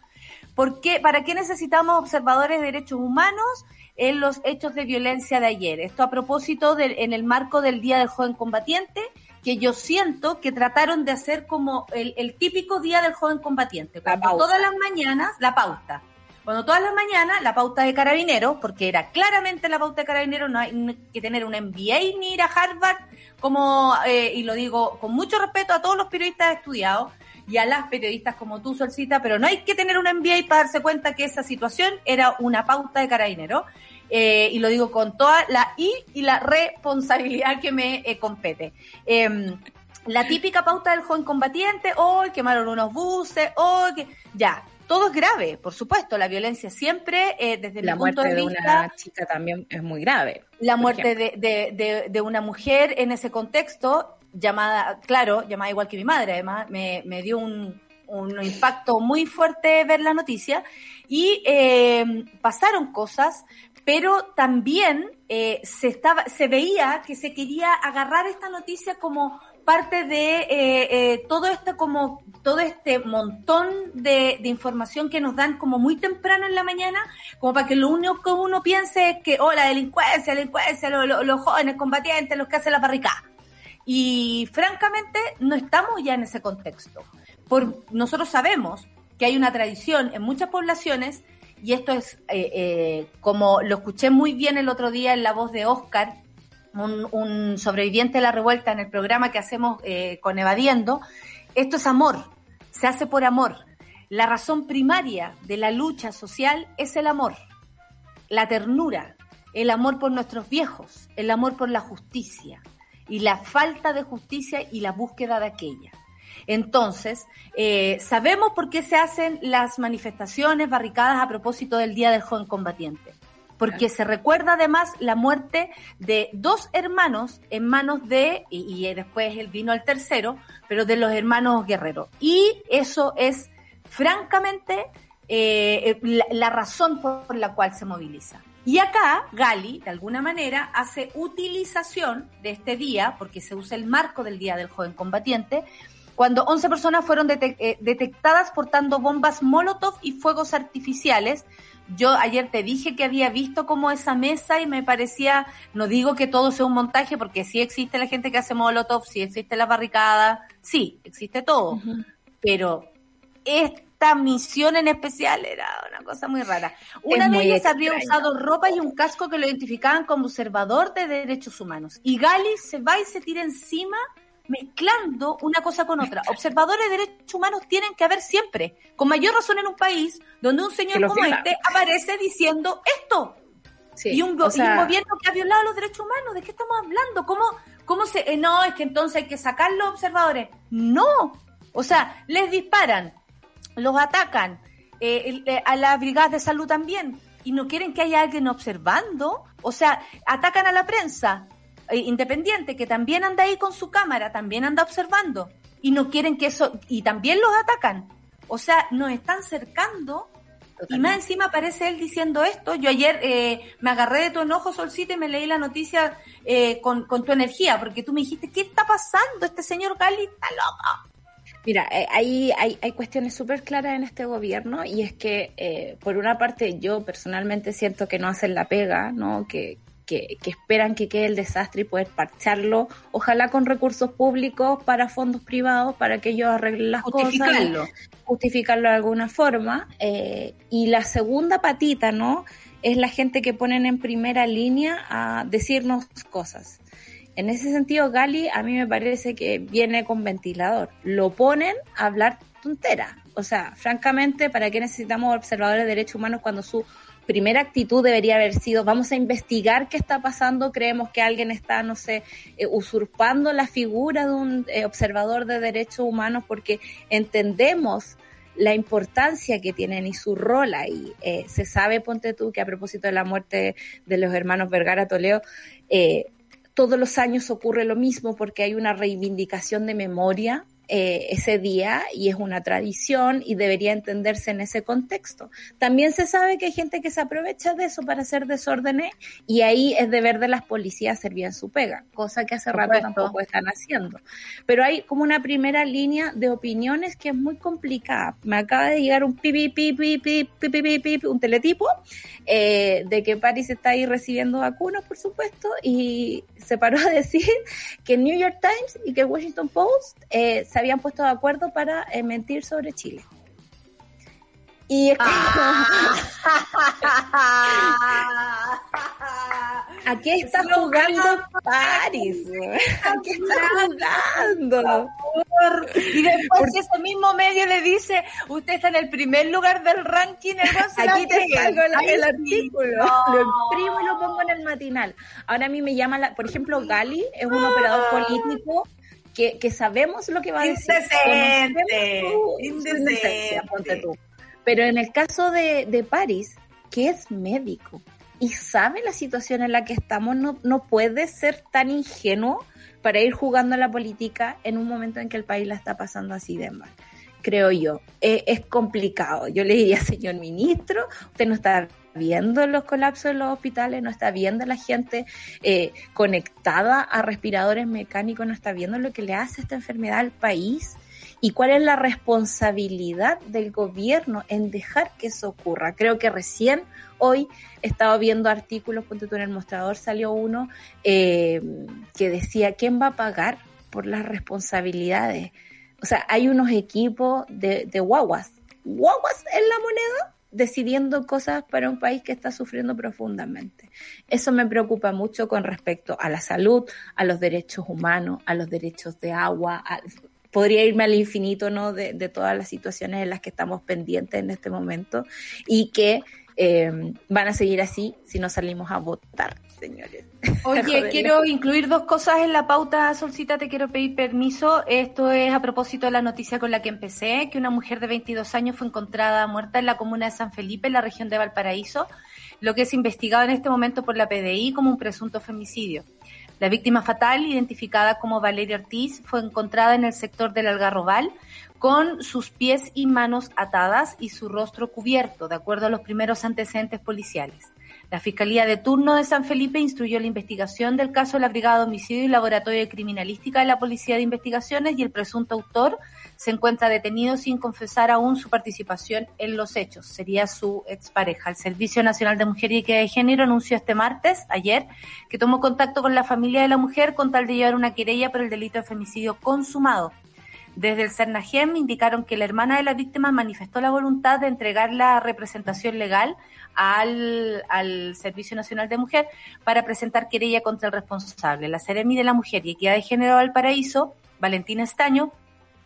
¿Por ¿Para qué necesitamos observadores de derechos humanos en los hechos de violencia de ayer? Esto a propósito en el marco del Día del Joven Combatiente, que yo siento que trataron de hacer como el, típico Día del Joven Combatiente, todas las mañanas, la pauta cuando todas las mañanas la pauta de carabineros, porque era claramente la pauta de carabineros, no hay que tener un MBA ni ir a Harvard, como, eh, y lo digo con mucho respeto a todos los periodistas estudiados y a las periodistas como tú, Solcita, pero no hay que tener un MBA para darse cuenta que esa situación era una pauta de carabineros. Eh, y lo digo con toda la I y la responsabilidad que me eh, compete. Em, la típica pauta del joven combatiente, hoy quemaron unos buses, hoy que... ya, todo es grave, por supuesto. La violencia siempre, eh, desde la mi punto de, vista. La muerte de una chica también es muy grave. La muerte de, una mujer en ese contexto, llamada, claro, llamada igual que mi madre, además, me, dio un, impacto muy fuerte ver la noticia. Y eh, pasaron cosas, pero también eh, se, estaba, se veía que se quería agarrar esta noticia como parte de eh, eh, todo esto como todo este montón de, información que nos dan como muy temprano en la mañana, como para que lo único que uno piense es que, oh, la delincuencia, la delincuencia, los jóvenes combatientes, los que hacen la barricada. Y francamente no estamos ya en ese contexto. Por, nosotros sabemos que hay una tradición en muchas poblaciones, y esto es eh, como lo escuché muy bien el otro día en la voz de Oscar, un, sobreviviente de la revuelta en el programa que hacemos eh, con Evadiendo, esto es amor, se hace por amor. La razón primaria de la lucha social es el amor, la ternura, el amor por nuestros viejos, el amor por la justicia y la falta de justicia y la búsqueda de aquella. Entonces, eh, sabemos por qué se hacen las manifestaciones barricadas a propósito del Día del Joven Combatiente. Porque se recuerda además la muerte de dos hermanos en manos de, y, después él vino al tercero, pero de los hermanos guerreros. Y eso es, francamente, eh, la razón por la cual se moviliza. Y acá Gali, de alguna manera, hace utilización de este día, porque se usa el marco del Día del Joven Combatiente, cuando 11 personas fueron eh, detectadas portando bombas Molotov y fuegos artificiales. Yo ayer te dije que había visto como esa mesa y me parecía, no digo que todo sea un montaje, porque sí existe la gente que hace Molotov, sí existe la barricada, sí, existe todo, pero esta misión en especial era una cosa muy rara. Una de ellas había usado ropa y un casco que lo identificaban como observador de derechos humanos. Y Gali se va y se tira encima mezclando una cosa con otra. Observadores de derechos humanos tienen que haber siempre, con mayor razón en un país donde un señor como este aparece diciendo esto. y, un, gobierno que ha violado los derechos humanos, ¿de qué estamos hablando? ¿Cómo, cómo se...? Eh, no, es que entonces hay que sacar los observadores. No, o sea, les disparan, los atacan, eh, eh, a las brigadas de salud también, y no quieren que haya alguien observando, o sea, atacan a la prensa independiente que también anda ahí con su cámara, también anda observando, y no quieren que eso, y también los atacan. O sea, nos están cercando Y más encima aparece él diciendo esto. Yo ayer me agarré de tu enojo, Solcita, y me leí la noticia con, con, tu energía, porque tú me dijiste, ¿qué está pasando? Este señor Gali está loco. Mira, eh, hay, hay, hay, cuestiones súper claras en este gobierno y es que, eh, por una parte, yo personalmente siento que no hacen la pega, ¿no? Que, que, esperan que quede el desastre y poder parcharlo, ojalá con recursos públicos para fondos privados, para que ellos arreglen las cosas. Justificarlo de alguna forma. Eh, y la segunda patita, ¿no? Es la gente que ponen en primera línea a decirnos cosas. En ese sentido, Gali a mí me parece que viene con ventilador. Lo ponen a hablar tontera. O sea, francamente, ¿para qué necesitamos observadores de derechos humanos cuando su primera actitud debería haber sido vamos a investigar qué está pasando, creemos que alguien está, no sé, eh, usurpando la figura de un eh, observador de derechos humanos porque entendemos la importancia que tienen y su rol ahí. Eh, se sabe, ponte tú, que a propósito de la muerte de los hermanos Vergara Toledo, todos los años ocurre lo mismo porque hay una reivindicación de memoria eh, ese día y es una tradición y debería entenderse en ese contexto. También se sabe que hay gente que se aprovecha de eso para hacer desórdenes y ahí es deber de las policías hacer bien su pega, cosa que hace rato tampoco están haciendo. Pero hay como una primera línea de opiniones que es muy complicada. Me acaba de llegar un pipi, pipi, pipi, pipi, un teletipo eh, de que París está ahí recibiendo vacunas, por supuesto, y se paró a decir que New York Times y que Washington Post eh, habían puesto de acuerdo para eh, mentir sobre Chile. Y es ah. ¿A qué está jugando Paris? ¿A qué está jugando? Y después ese mismo medio le dice, usted está en el primer lugar del ranking. Aquí te salgo el, artículo, lo imprimo y lo pongo en el matinal. Ahora a mí me llama, la, por ejemplo, Gali es un operador político que, sabemos lo que va a decir. Indecente. Pero en el caso de, de París, que es médico y sabe la situación en la que estamos, no, no puede ser tan ingenuo para ir jugando a la política en un momento en que el país la está pasando así de mal creo yo. Eh, es complicado. Yo le diría, señor ministro, usted no está viendo los colapsos en los hospitales, no está viendo la gente eh, conectada a respiradores mecánicos, no está viendo lo que le hace esta enfermedad al país y cuál es la responsabilidad del gobierno en dejar que eso ocurra. Creo que recién hoy he estado viendo artículos, ponte tú en el mostrador salió uno eh, que decía, ¿quién va a pagar por las responsabilidades. O sea, hay unos equipos de, de guaguas, guaguas en la moneda, decidiendo cosas para un país que está sufriendo profundamente. Eso me preocupa mucho con respecto a la salud, a los derechos humanos, a los derechos de agua. podría irme al infinito, ¿no? De, de, todas las situaciones en las que estamos pendientes en este momento y que eh, van a seguir así si no salimos a votar señores. Oye, quiero incluir dos cosas en la pauta, Solcita, te quiero pedir permiso. Esto es a propósito de la noticia con la que empecé, que una mujer de 22 años fue encontrada muerta en la comuna de San Felipe, en la región de Valparaíso, lo que es investigado en este momento por la PDI como un presunto femicidio. La víctima fatal, identificada como Valeria Ortiz, fue encontrada en el sector del Algarrobal con sus pies y manos atadas y su rostro cubierto, de acuerdo a los primeros antecedentes policiales. La Fiscalía de Turno de San Felipe instruyó la investigación del caso de la Brigada de Homicidio y Laboratorio de Criminalística de la Policía de Investigaciones y el presunto autor se encuentra detenido sin confesar aún su participación en los hechos. Sería su expareja. El Servicio Nacional de Mujer y Equidad de Género anunció este martes, ayer, que tomó contacto con la familia de la mujer con tal de llevar una querella por el delito de femicidio consumado. Desde el CERNAGEM indicaron que la hermana de la víctima manifestó la voluntad de entregar la representación legal al, al Servicio Nacional de Mujer para presentar querella contra el responsable. La Seremi de la Mujer y Equidad de Género del Paraíso, Valentina Estaño,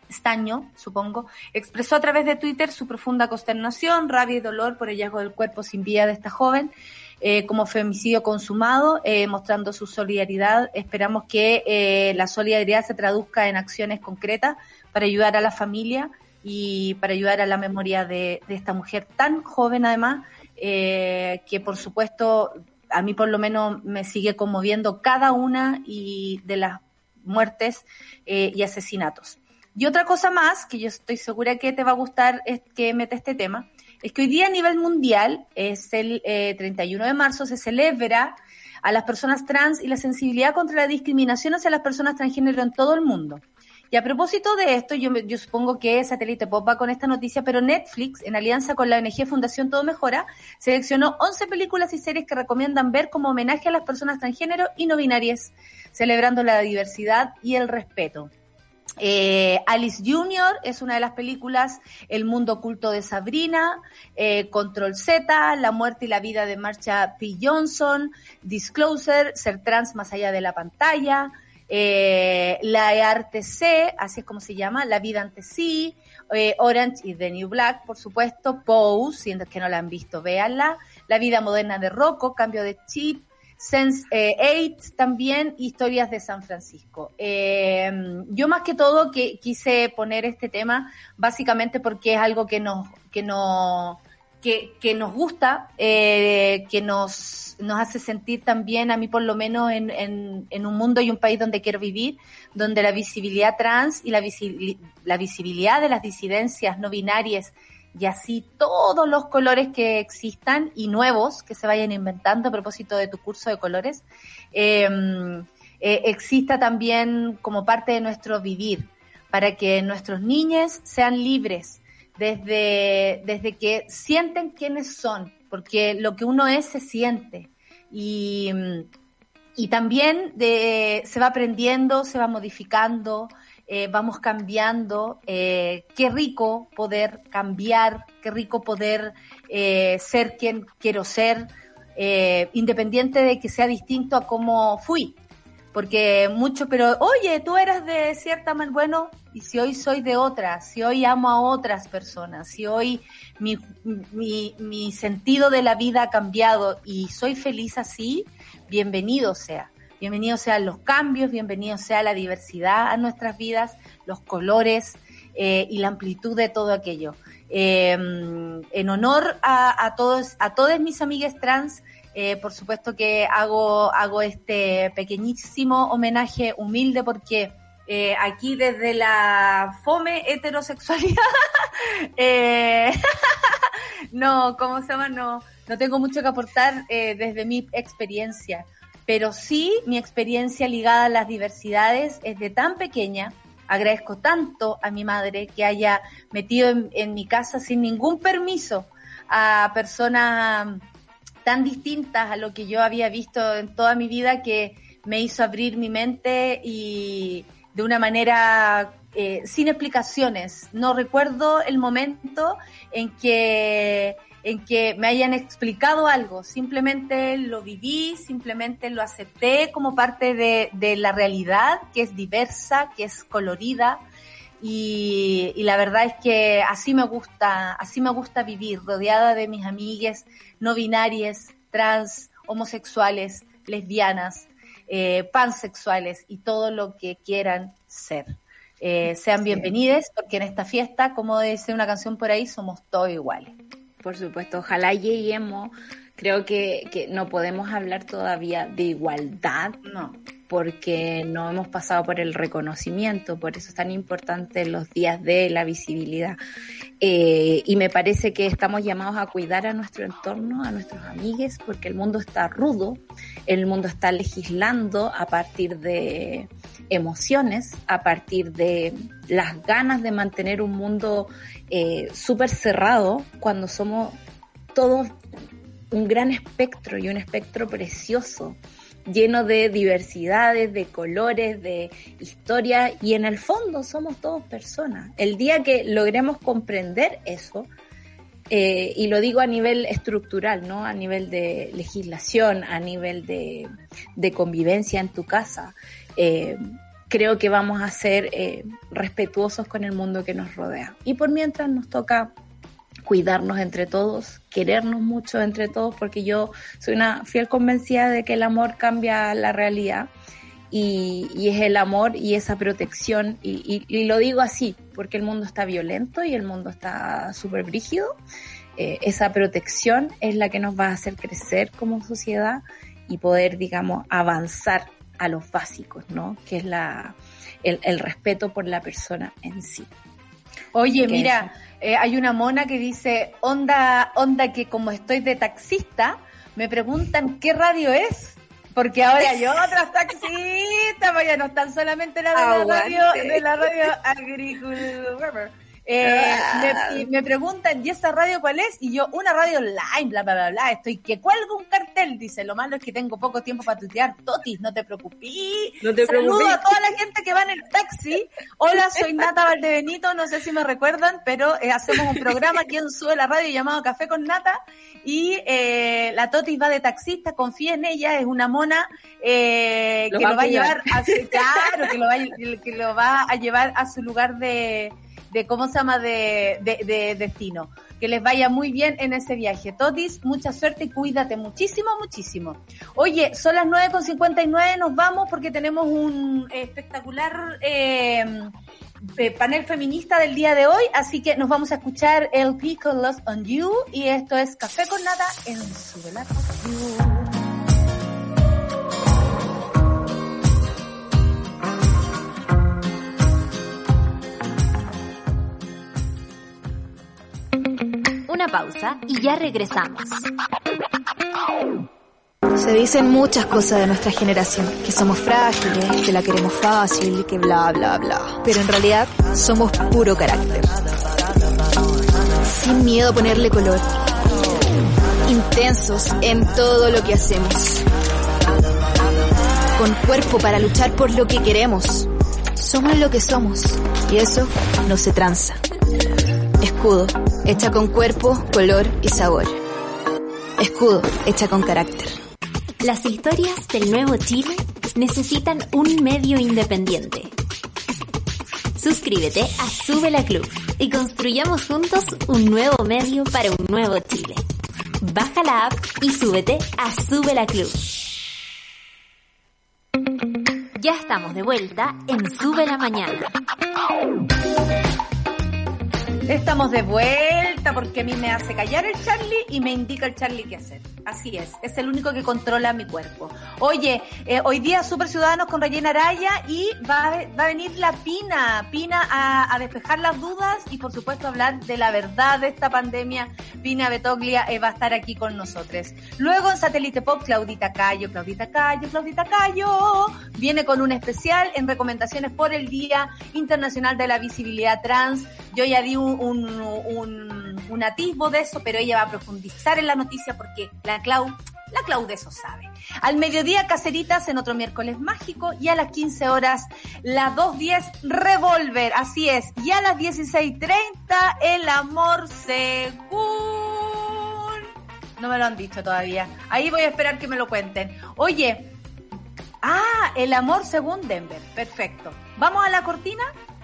Estaño, supongo, expresó a través de Twitter su profunda consternación, rabia y dolor por el hallazgo del cuerpo sin vida de esta joven eh, como femicidio consumado, eh, mostrando su solidaridad. Esperamos que eh, la solidaridad se traduzca en acciones concretas para ayudar a la familia y para ayudar a la memoria de, de esta mujer tan joven además eh, que por supuesto a mí por lo menos me sigue conmoviendo cada una y de las muertes eh, y asesinatos. Y otra cosa más, que yo estoy segura que te va a gustar es que mete este tema, es que hoy día a nivel mundial, es el eh, 31 de marzo, se celebra a las personas trans y la sensibilidad contra la discriminación hacia las personas transgénero en todo el mundo. Y a propósito de esto, yo, supongo que Satélite Pop va con esta noticia, pero Netflix, en alianza con la ONG Fundación Todo Mejora, seleccionó 11 películas y series que recomiendan ver como homenaje a las personas transgénero y no binarias, celebrando la diversidad y el respeto. Eh, Alice Junior es una de las películas, El mundo oculto de Sabrina, eh, Control Z, La muerte y la vida de Marcia P. Johnson, Disclosure, Ser trans más allá de la pantalla, eh, la Arte C, así es como se llama, La vida ante sí, eh, Orange y The New Black, por supuesto, Pose, siendo que no la han visto, véanla, La vida moderna de Rocco, Cambio de Chip, Sense eh, 8 también, Historias de San Francisco. Eh, yo más que todo que quise poner este tema básicamente porque es algo que nos, que nos, que, nos gusta, eh, que nos, nos hace sentir también, a mí por lo menos, en, un mundo y un país donde quiero vivir, donde la visibilidad trans y la, visi la visibilidad de las disidencias no binarias y así todos los colores que existan y nuevos que se vayan inventando a propósito de tu curso de colores, eh, eh, exista también como parte de nuestro vivir, para que nuestros niños sean libres desde, desde que sienten quiénes son, porque lo que uno es se siente. Y, y también de, se va aprendiendo, se va modificando, eh, vamos cambiando. Eh, qué rico poder cambiar, qué rico poder eh, ser quien quiero ser, eh, independiente de que sea distinto a cómo fui. Porque mucho, pero oye, tú eras de cierta manera, bueno, y si hoy soy de otra, si hoy amo a otras personas, si hoy mi, mi, mi sentido de la vida ha cambiado y soy feliz así, bienvenido sea. Bienvenidos sean los cambios, bienvenido sea la diversidad a nuestras vidas, los colores eh, y la amplitud de todo aquello. Eh, en honor a, a, todos, a todas mis amigas trans, eh, por supuesto que hago, hago este pequeñísimo homenaje humilde porque eh, aquí desde la fome heterosexualidad, eh, no, ¿cómo se llama? No, no tengo mucho que aportar eh, desde mi experiencia, pero sí mi experiencia ligada a las diversidades es de tan pequeña. Agradezco tanto a mi madre que haya metido en, en mi casa sin ningún permiso a personas tan distintas a lo que yo había visto en toda mi vida que me hizo abrir mi mente y, de una manera eh, sin explicaciones. No recuerdo el momento en que en que me hayan explicado algo, simplemente lo viví, simplemente lo acepté como parte de, de la realidad, que es diversa, que es colorida, y, y, la verdad es que así me gusta, así me gusta vivir, rodeada de mis amigues no binarias, trans, homosexuales, lesbianas, eh, pansexuales y todo lo que quieran ser. Eh, sean bienvenidos porque en esta fiesta, como dice una canción por ahí, somos todos iguales. Por supuesto, ojalá lleguemos. Creo que, que no podemos hablar todavía de igualdad. No porque no hemos pasado por el reconocimiento, por eso es tan importante los días de la visibilidad. Eh, y me parece que estamos llamados a cuidar a nuestro entorno, a nuestros amigues, porque el mundo está rudo, el mundo está legislando a partir de emociones, a partir de las ganas de mantener un mundo eh, súper cerrado cuando somos todos un gran espectro y un espectro precioso lleno de diversidades, de colores, de historias y en el fondo somos todos personas. El día que logremos comprender eso, eh, y lo digo a nivel estructural, ¿no? A nivel de legislación, a nivel de, convivencia en tu casa, eh, creo que vamos a ser eh, respetuosos con el mundo que nos rodea. Y por mientras nos toca cuidarnos entre todos, querernos mucho entre todos, porque yo soy una fiel convencida de que el amor cambia la realidad y, es el amor y esa protección, y, lo digo así, porque el mundo está violento y el mundo está súper brígido, eh, esa protección es la que nos va a hacer crecer como sociedad y poder, digamos, avanzar a los básicos, ¿no? Que es la, el, respeto por la persona en sí. Oye, mira, eh, hay una mona que dice, onda, onda que como estoy de taxista, me preguntan qué radio es. Porque ahora hay otras taxistas, ya no están solamente la de la radio, de la radio agrícola. Eh, me, me, preguntan, ¿y esa radio cuál es? Y yo, una radio online, bla, bla, bla, bla. Estoy que cuelgo un cartel, dice. Lo malo es que tengo poco tiempo para tutear. Totis, no te preocupes. No te Saludo a toda la gente que va en el taxi. Hola, soy Nata Valdebenito, no sé si me recuerdan, pero eh, hacemos un programa aquí en Sube la Radio llamado Café con Nata. Y eh, la Totis va de taxista, confía en ella, es una mona eh, que lo va a llevar a claro, que lo va, que lo va a llevar a su lugar de de cómo se llama de, de, destino. Que les vaya muy bien en ese viaje. Totis, mucha suerte y cuídate muchísimo, muchísimo. Oye, son las 9.59, nos vamos porque tenemos un espectacular eh, eh, panel feminista del día de hoy, así que nos vamos a escuchar el Pico Lost on You y esto es Café con Nada en su una pausa y ya regresamos. Se dicen muchas cosas de nuestra generación, que somos frágiles, que la queremos fácil, que bla, bla, bla. Pero en realidad somos puro carácter. Sin miedo a ponerle color. Intensos en todo lo que hacemos. Con cuerpo para luchar por lo que queremos. Somos lo que somos. Y eso no se tranza. Escudo, hecha con cuerpo, color y sabor. Escudo, hecha con carácter. Las historias del nuevo Chile necesitan un medio independiente. Suscríbete a Sube la Club y construyamos juntos un nuevo medio para un nuevo Chile. Baja la app y súbete a Sube la Club. Ya estamos de vuelta en Sube la Mañana. Estamos de vuelta porque a mí me hace callar el Charlie y me indica el Charlie qué hacer. Así es, es el único que controla mi cuerpo. Oye, eh, hoy día Super Ciudadanos con Rayena Araya y va, va a venir la Pina, Pina a, a, despejar las dudas y por supuesto hablar de la verdad de esta pandemia. Pina Betoglia eh, va a estar aquí con nosotros. Luego en Satélite Pop, Claudita Cayo, Claudita Cayo, Claudita Cayo, viene con un especial en recomendaciones por el Día Internacional de la Visibilidad Trans. Yo ya di un, un, un, un atisbo de eso, pero ella va a profundizar en la noticia porque la Clau La Claude eso sabe. Al mediodía, Caceritas en otro miércoles mágico. Y a las 15 horas, las 2.10, Revolver. Así es. Y a las 16.30, El Amor Según. No me lo han dicho todavía. Ahí voy a esperar que me lo cuenten. Oye, Ah, el amor según Denver. Perfecto. Vamos a la cortina.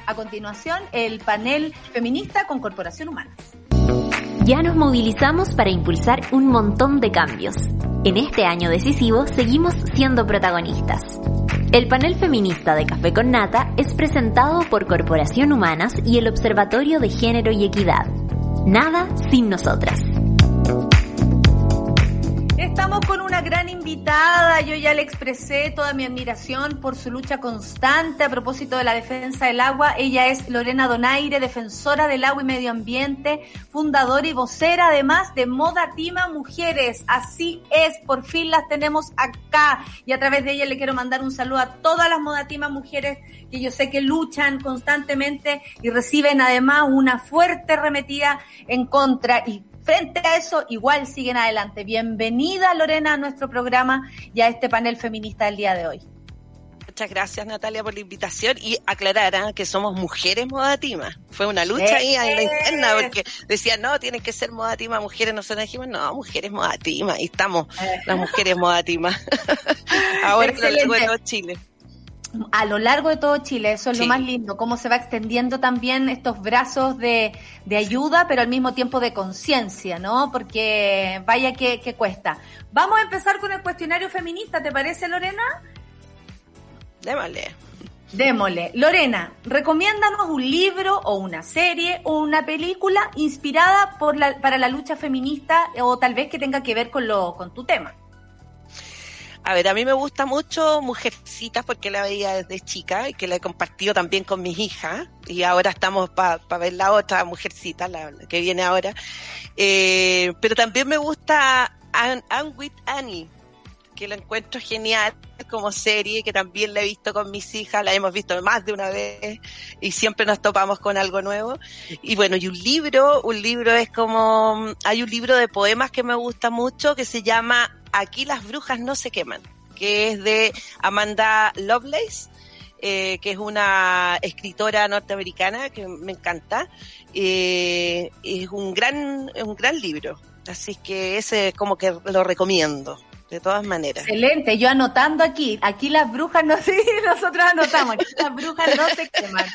A continuación, el panel feminista con Corporación Humanas. Ya nos movilizamos para impulsar un montón de cambios. En este año decisivo seguimos siendo protagonistas. El panel feminista de Café con Nata es presentado por Corporación Humanas y el Observatorio de Género y Equidad. Nada sin nosotras. Estamos con una gran invitada, yo ya le expresé toda mi admiración por su lucha constante a propósito de la defensa del agua. Ella es Lorena Donaire, defensora del agua y medio ambiente, fundadora y vocera además de Moda Tima Mujeres. Así es, por fin las tenemos acá y a través de ella le quiero mandar un saludo a todas las Moda Tima Mujeres que yo sé que luchan constantemente y reciben además una fuerte remetida en contra y frente a eso, igual siguen adelante. Bienvenida, Lorena, a nuestro programa y a este panel feminista del día de hoy. Muchas gracias, Natalia, por la invitación y aclarar ¿ah? que somos mujeres modatima. Fue una lucha ahí en la interna porque decían, no, tienen que ser modatima mujeres. Nosotros dijimos, no, mujeres modatima. Y estamos las mujeres modatima. Ahora en el Chile a lo largo de todo Chile, eso es lo más lindo, cómo se va extendiendo también estos brazos de, de ayuda, pero al mismo tiempo de conciencia, ¿no? Porque vaya que, que, cuesta. Vamos a empezar con el cuestionario feminista, ¿te parece, Lorena? Démosle. Démosle. Lorena, recomiéndanos un libro o una serie o una película inspirada por la, para la lucha feminista o tal vez que tenga que ver con, lo, con tu tema. A ver, a mí me gusta mucho Mujercitas porque la veía desde chica y que la he compartido también con mis hijas y ahora estamos para ver la otra Mujercita, la, que viene ahora. Eh, pero también me gusta Anne, with Annie, que la encuentro genial como serie, que también la he visto con mis hijas, la hemos visto más de una vez y siempre nos topamos con algo nuevo. Y bueno, y un libro, un libro es como, hay un libro de poemas que me gusta mucho que se llama Aquí las brujas no se queman, que es de Amanda Lovelace. Eh, que es una escritora norteamericana que me encanta. Eh, es un gran, un gran libro. Así que ese como que lo recomiendo de todas maneras. Excelente, yo anotando aquí, aquí las brujas no sí, nosotros anotamos, aquí las brujas no se queman.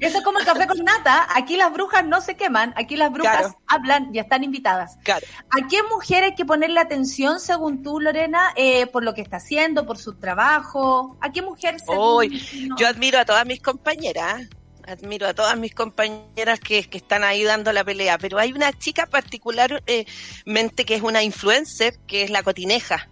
Eso es como el café con nata, aquí las brujas no se queman, aquí las brujas hablan y están invitadas. Claro. ¿A qué mujer hay que ponerle atención según tú, Lorena, eh, por lo que está haciendo, por su trabajo? ¿A qué mujer Hoy, Yo admiro a todas mis compañeras admiro a todas mis compañeras que, que, están ahí dando la pelea, pero hay una chica particularmente que es una influencer, que es la cotineja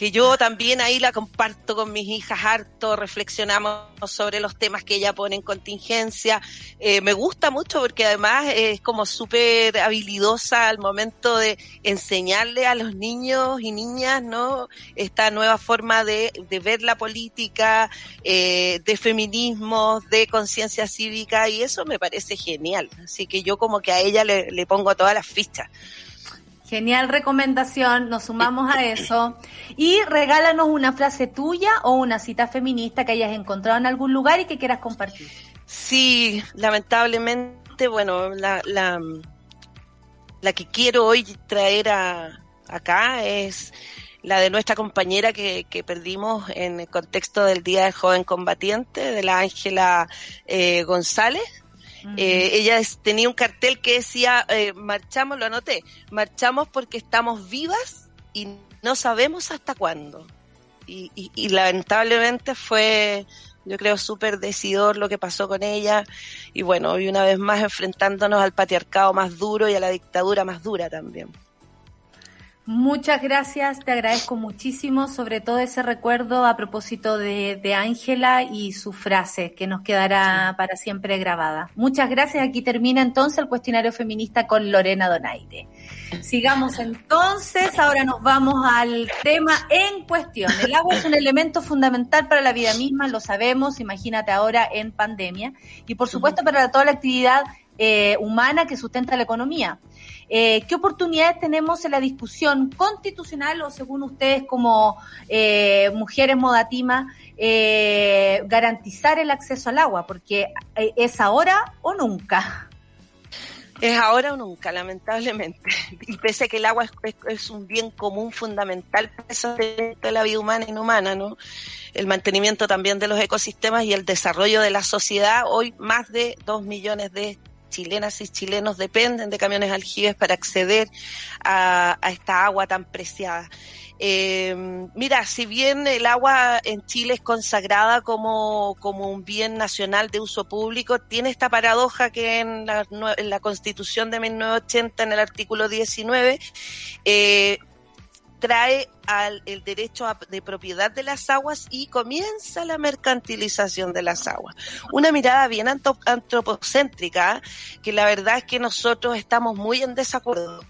que yo también ahí la comparto con mis hijas harto, reflexionamos sobre los temas que ella pone en contingencia. Eh, me gusta mucho porque además es como súper habilidosa al momento de enseñarle a los niños y niñas, ¿no? Esta nueva forma de, de ver la política, eh, de feminismo, de conciencia cívica y eso me parece genial. Así que yo como que a ella le, le pongo todas las fichas. Genial recomendación, nos sumamos a eso. Y regálanos una frase tuya o una cita feminista que hayas encontrado en algún lugar y que quieras compartir. Sí, lamentablemente, bueno, la, la, la que quiero hoy traer a, acá es la de nuestra compañera que, que, perdimos en el contexto del Día del Joven Combatiente, de la Ángela eh, González eh, ella tenía un cartel que decía, eh, marchamos, lo anoté, marchamos porque estamos vivas y no sabemos hasta cuándo. Y, y, lamentablemente fue, yo creo, súper decidor lo que pasó con ella. Y bueno, y una vez más enfrentándonos al patriarcado más duro y a la dictadura más dura también. Muchas gracias, te agradezco muchísimo, sobre todo ese recuerdo a propósito de Ángela y su frase, que nos quedará para siempre grabada. Muchas gracias, aquí termina entonces el cuestionario feminista con Lorena Donaire. Sigamos entonces, ahora nos vamos al tema en cuestión. El agua es un elemento fundamental para la vida misma, lo sabemos, imagínate ahora en pandemia, y por supuesto para toda la actividad eh, humana que sustenta la economía. Eh, ¿qué oportunidades tenemos en la discusión constitucional o según ustedes como eh, mujeres modatima eh, garantizar el acceso al agua? Porque eh, es ahora o nunca. Es ahora o nunca, lamentablemente. Y pese a que el agua es, es- un bien común fundamental para de la vida humana y no humana, ¿no? El mantenimiento también de los ecosistemas y el desarrollo de la sociedad. Hoy más de dos millones de chilenas y chilenos dependen de camiones aljibes para acceder a, esta agua tan preciada. Eh, mira, si bien el agua en Chile es consagrada como, como un bien nacional de uso público, tiene esta paradoja que en la, en la Constitución de 1980, en el artículo 19, eh, trae al, el derecho a- de propiedad de las aguas y comienza la mercantilización de las aguas. Una mirada bien antropocéntrica, que la verdad es que nosotros estamos muy en desacuerdo.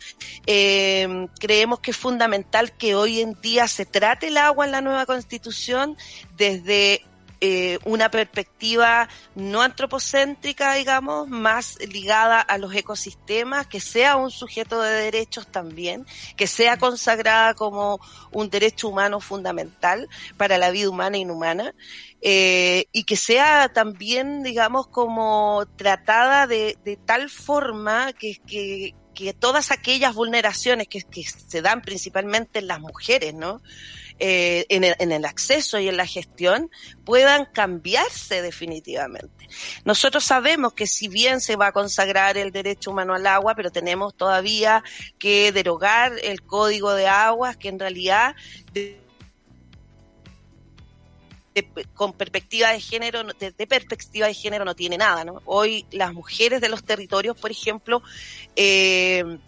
Eh, creemos que es fundamental que hoy en día se trate el agua en la nueva constitución desde eh, una perspectiva no antropocéntrica, digamos, más ligada a los ecosistemas, que sea un sujeto de derechos también, que sea consagrada como un derecho humano fundamental para la vida humana e inhumana, eh, y que sea también, digamos, como tratada de, de tal forma que, que, todas aquellas vulneraciones que, que se dan principalmente en las mujeres, ¿no? Eh, en, el, acceso y en la gestión puedan cambiarse definitivamente. Nosotros sabemos que si bien se va a consagrar el derecho humano al agua, pero tenemos todavía que derogar el código de aguas que en realidad con perspectiva de género, de, perspectiva de género no tiene nada, ¿no? Hoy las mujeres de los territorios, por ejemplo, eh,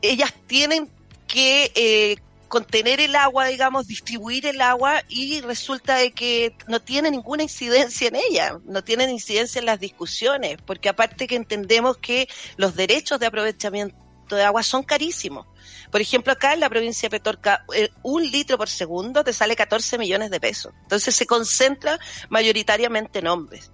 ellas tienen que eh, contener el agua, digamos, distribuir el agua y resulta de que no tiene ninguna incidencia en ella, no tiene incidencia en las discusiones, porque aparte que entendemos que los derechos de aprovechamiento de agua son carísimos. Por ejemplo, acá en la provincia de Petorca, un litro por segundo te sale 14 millones de pesos. Entonces se concentra mayoritariamente en hombres.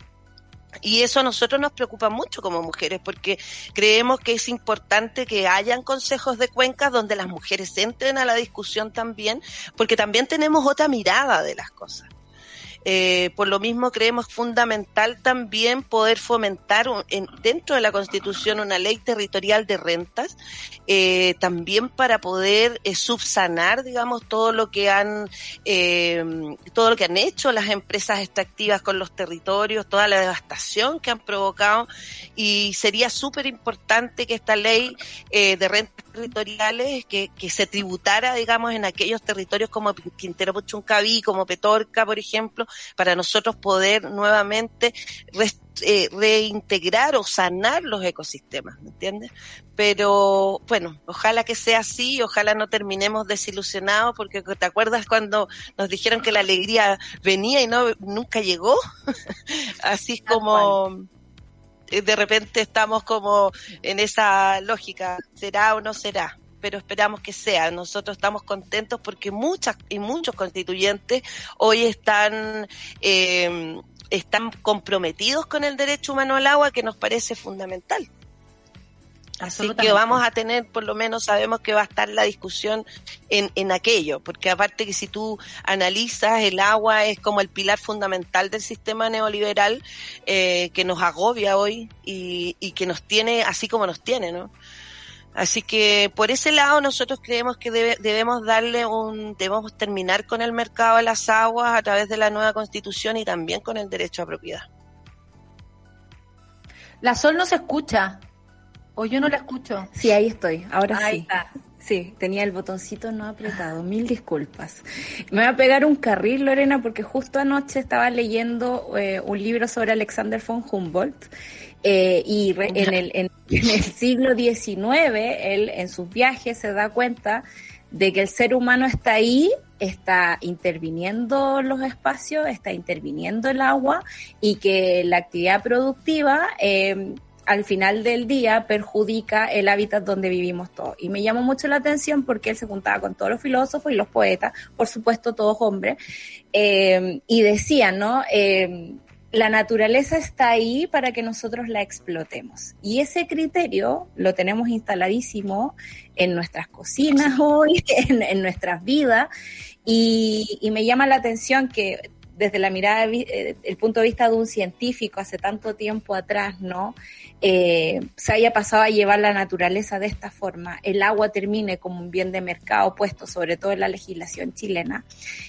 Y eso a nosotros nos preocupa mucho como mujeres porque creemos que es importante que hayan consejos de cuencas donde las mujeres entren a la discusión también, porque también tenemos otra mirada de las cosas. Eh, por lo mismo creemos fundamental también poder fomentar un, en, dentro de la Constitución una ley territorial de rentas, eh, también para poder eh, subsanar, digamos, todo lo que han eh, todo lo que han hecho las empresas extractivas con los territorios, toda la devastación que han provocado. Y sería súper importante que esta ley eh, de rentas territoriales que, que se tributara, digamos, en aquellos territorios como Quintero Puchuncaví, como Petorca, por ejemplo, para nosotros poder nuevamente eh, reintegrar o sanar los ecosistemas, ¿me entiendes? Pero bueno, ojalá que sea así, ojalá no terminemos desilusionados, porque te acuerdas cuando nos dijeron que la alegría venía y no nunca llegó, así es como de repente estamos como en esa lógica, será o no será pero esperamos que sea. Nosotros estamos contentos porque muchas y muchos constituyentes hoy están eh, están comprometidos con el derecho humano al agua que nos parece fundamental. Así que vamos a tener, por lo menos sabemos que va a estar la discusión en, en aquello, porque aparte que si tú analizas, el agua es como el pilar fundamental del sistema neoliberal eh, que nos agobia hoy y, y que nos tiene así como nos tiene, ¿no? Así que por ese lado nosotros creemos que debe, debemos darle un, debemos terminar con el mercado de las aguas a través de la nueva constitución y también con el derecho a propiedad. La Sol no se escucha, o yo no la escucho. Sí, ahí estoy, ahora ahí sí. Está. Sí, tenía el botoncito no apretado, mil disculpas. Me voy a pegar un carril, Lorena, porque justo anoche estaba leyendo eh, un libro sobre Alexander von Humboldt eh, y re, en, el, en, en, el siglo XIX, él en sus viajes se da cuenta de que el ser humano está ahí, está interviniendo los espacios, está interviniendo el agua y que la actividad productiva eh, al final del día perjudica el hábitat donde vivimos todos. Y me llamó mucho la atención porque él se juntaba con todos los filósofos y los poetas, por supuesto todos hombres, eh, y decían, ¿no? La naturaleza está ahí para que nosotros la explotemos. Y ese criterio lo tenemos instaladísimo en nuestras cocinas hoy, en, nuestras vidas. Y, y, me llama la atención que desde la mirada, eh, el punto de vista de un científico hace tanto tiempo atrás, ¿no? Eh, se haya pasado a llevar la naturaleza de esta forma, el agua termine como un bien de mercado puesto sobre todo en la legislación chilena.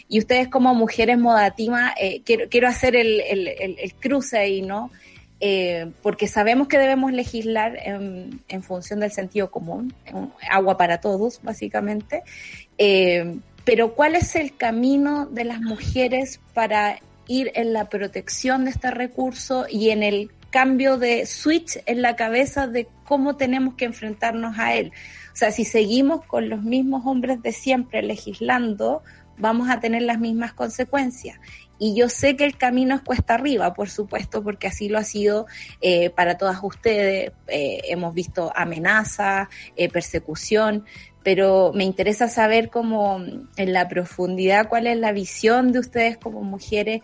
Y ustedes como mujeres modativas, eh, quiero, hacer el, el, el, cruce ahí, ¿no? Porque sabemos que debemos legislar en, función del sentido común, agua para todos, básicamente. Pero ¿cuál es el camino de las mujeres para ir en la protección de este recurso y en el cambio de switch en la cabeza de cómo tenemos que enfrentarnos a él? O sea, si seguimos con los mismos hombres de siempre legislando, vamos a tener las mismas consecuencias. Y yo sé que el camino es cuesta arriba, por supuesto, porque así lo ha sido eh, para todas ustedes. Eh, hemos visto amenaza, eh, persecución, pero me interesa saber cómo en la profundidad cuál es la visión de ustedes como mujeres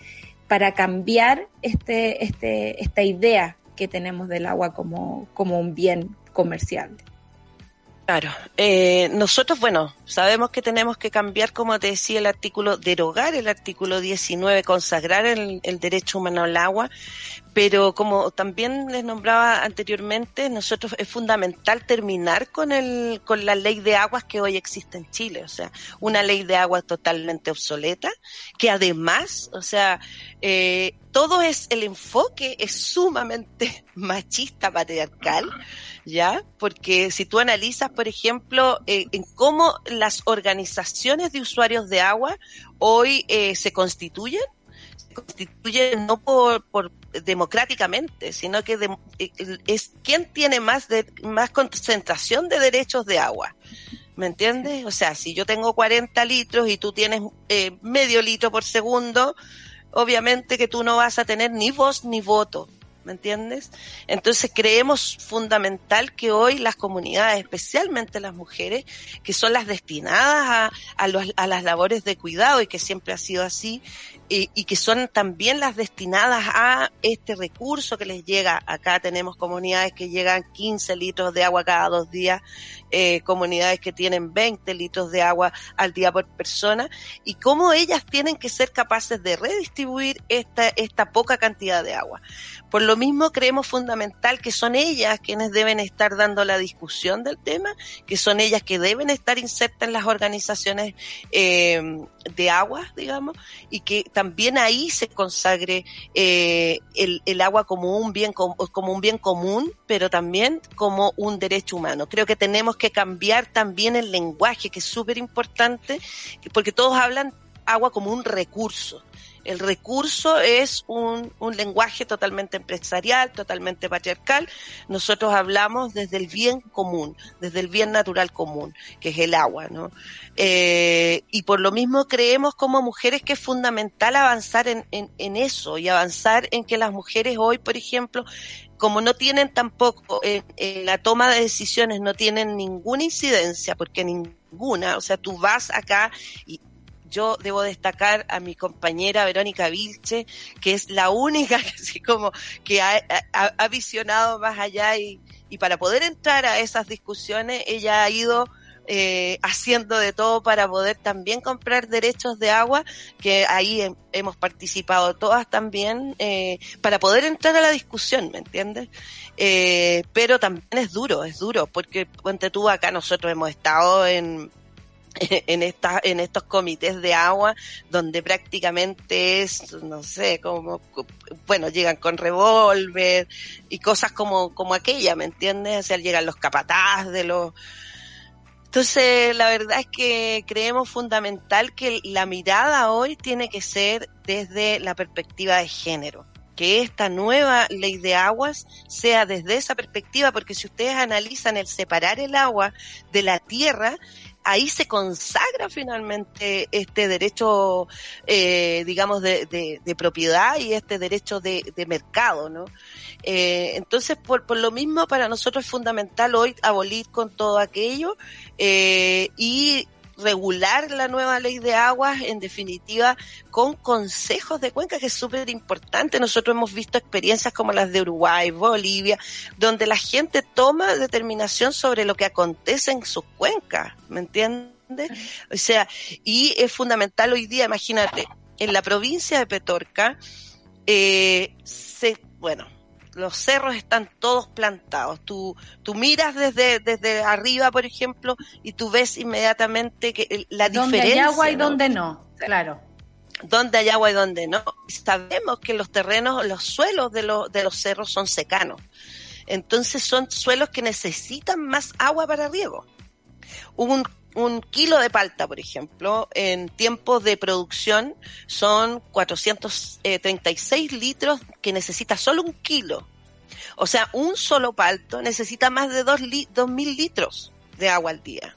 para cambiar este, este, esta idea que tenemos del agua como, como un bien comercial. Claro, eh, nosotros, bueno, sabemos que tenemos que cambiar, como te decía, el artículo, derogar el artículo 19, consagrar el, derecho humano al agua, pero como también les nombraba anteriormente, nosotros es fundamental terminar con el, con la ley de aguas que hoy existe en Chile, o sea, una ley de aguas totalmente obsoleta, que además, o sea, eh, todo es, el enfoque es sumamente machista, patriarcal, ¿ya? Porque si tú analizas, por ejemplo, eh, en cómo las organizaciones de usuarios de agua hoy eh, se constituyen, se constituyen no por, por democráticamente, sino que eh, es quién tiene más, de, más concentración de derechos de agua. ¿Me entiendes? O sea, si yo tengo 40 litros y tú tienes medio litro por segundo, obviamente que tú no vas a tener ni voz ni voto. ¿Me entiendes? Entonces creemos fundamental que hoy las comunidades, especialmente las mujeres, que son las destinadas a, a, las labores de cuidado y que siempre ha sido así, y, que son también las destinadas a este recurso que les llega. Acá tenemos comunidades que llegan 15 litros de agua cada dos días, eh, comunidades que tienen 20 litros de agua al día por persona, y cómo ellas tienen que ser capaces de redistribuir esta, esta poca cantidad de agua. Por lo mismo creemos fundamental que son ellas quienes deben estar dando la discusión del tema, que son ellas que deben estar insertas en las organizaciones eh, de agua, digamos, y que también ahí se consagre eh, el, el, agua como un bien como un bien común, pero también como un derecho humano. Creo que tenemos que cambiar también el lenguaje, que es súper importante, porque todos hablan agua como un recurso. El recurso es un, un, lenguaje totalmente empresarial, totalmente patriarcal. Nosotros hablamos desde el bien común, desde el bien natural común, que es el agua, ¿no? Eh, y por lo mismo creemos como mujeres que es fundamental avanzar en, en eso y avanzar en que las mujeres hoy, por ejemplo, como no tienen tampoco en, en, la toma de decisiones, no tienen ninguna incidencia, porque ninguna, o sea, tú vas acá y yo debo destacar a mi compañera Verónica Vilche, que es la única que así como que ha, ha, ha visionado más allá y, y, para poder entrar a esas discusiones, ella ha ido eh, haciendo de todo para poder también comprar derechos de agua, que ahí hemos participado todas también, eh, para poder entrar a la discusión, ¿me entiendes? Eh, pero también es duro, es duro, porque ponte tú acá nosotros hemos estado en en esta, en estos comités de agua donde prácticamente es no sé como bueno llegan con revólver y cosas como como aquella me entiendes o sea llegan los capataz de los entonces la verdad es que creemos fundamental que la mirada hoy tiene que ser desde la perspectiva de género. Que esta nueva ley de aguas sea desde esa perspectiva, porque si ustedes analizan el separar el agua de la tierra, ahí se consagra finalmente este derecho, eh, digamos, de, de, propiedad y este derecho de, de mercado, ¿no? Eh, entonces, por, por, lo mismo, para nosotros es fundamental hoy abolir con todo aquello eh, y regular la nueva ley de aguas, en definitiva, con consejos de cuenca, que es súper importante. Nosotros hemos visto experiencias como las de Uruguay, Bolivia, donde la gente toma determinación sobre lo que acontece en sus cuencas, ¿me entiendes? O sea, y es fundamental hoy día, imagínate, en la provincia de Petorca, eh, se, bueno, los cerros están todos plantados. Tú, tú miras desde, desde arriba, por ejemplo, y tú ves inmediatamente que la diferencia. Donde hay agua y donde no, claro. Donde hay agua y donde no. Sabemos que los terrenos, los suelos de, los de los cerros son secanos. Entonces son suelos que necesitan más agua para riego. Un un kilo de palta, por ejemplo, en tiempos de producción son 436 litros que necesita solo un kilo. O sea, un solo palto necesita más de 2 mil litros de agua al día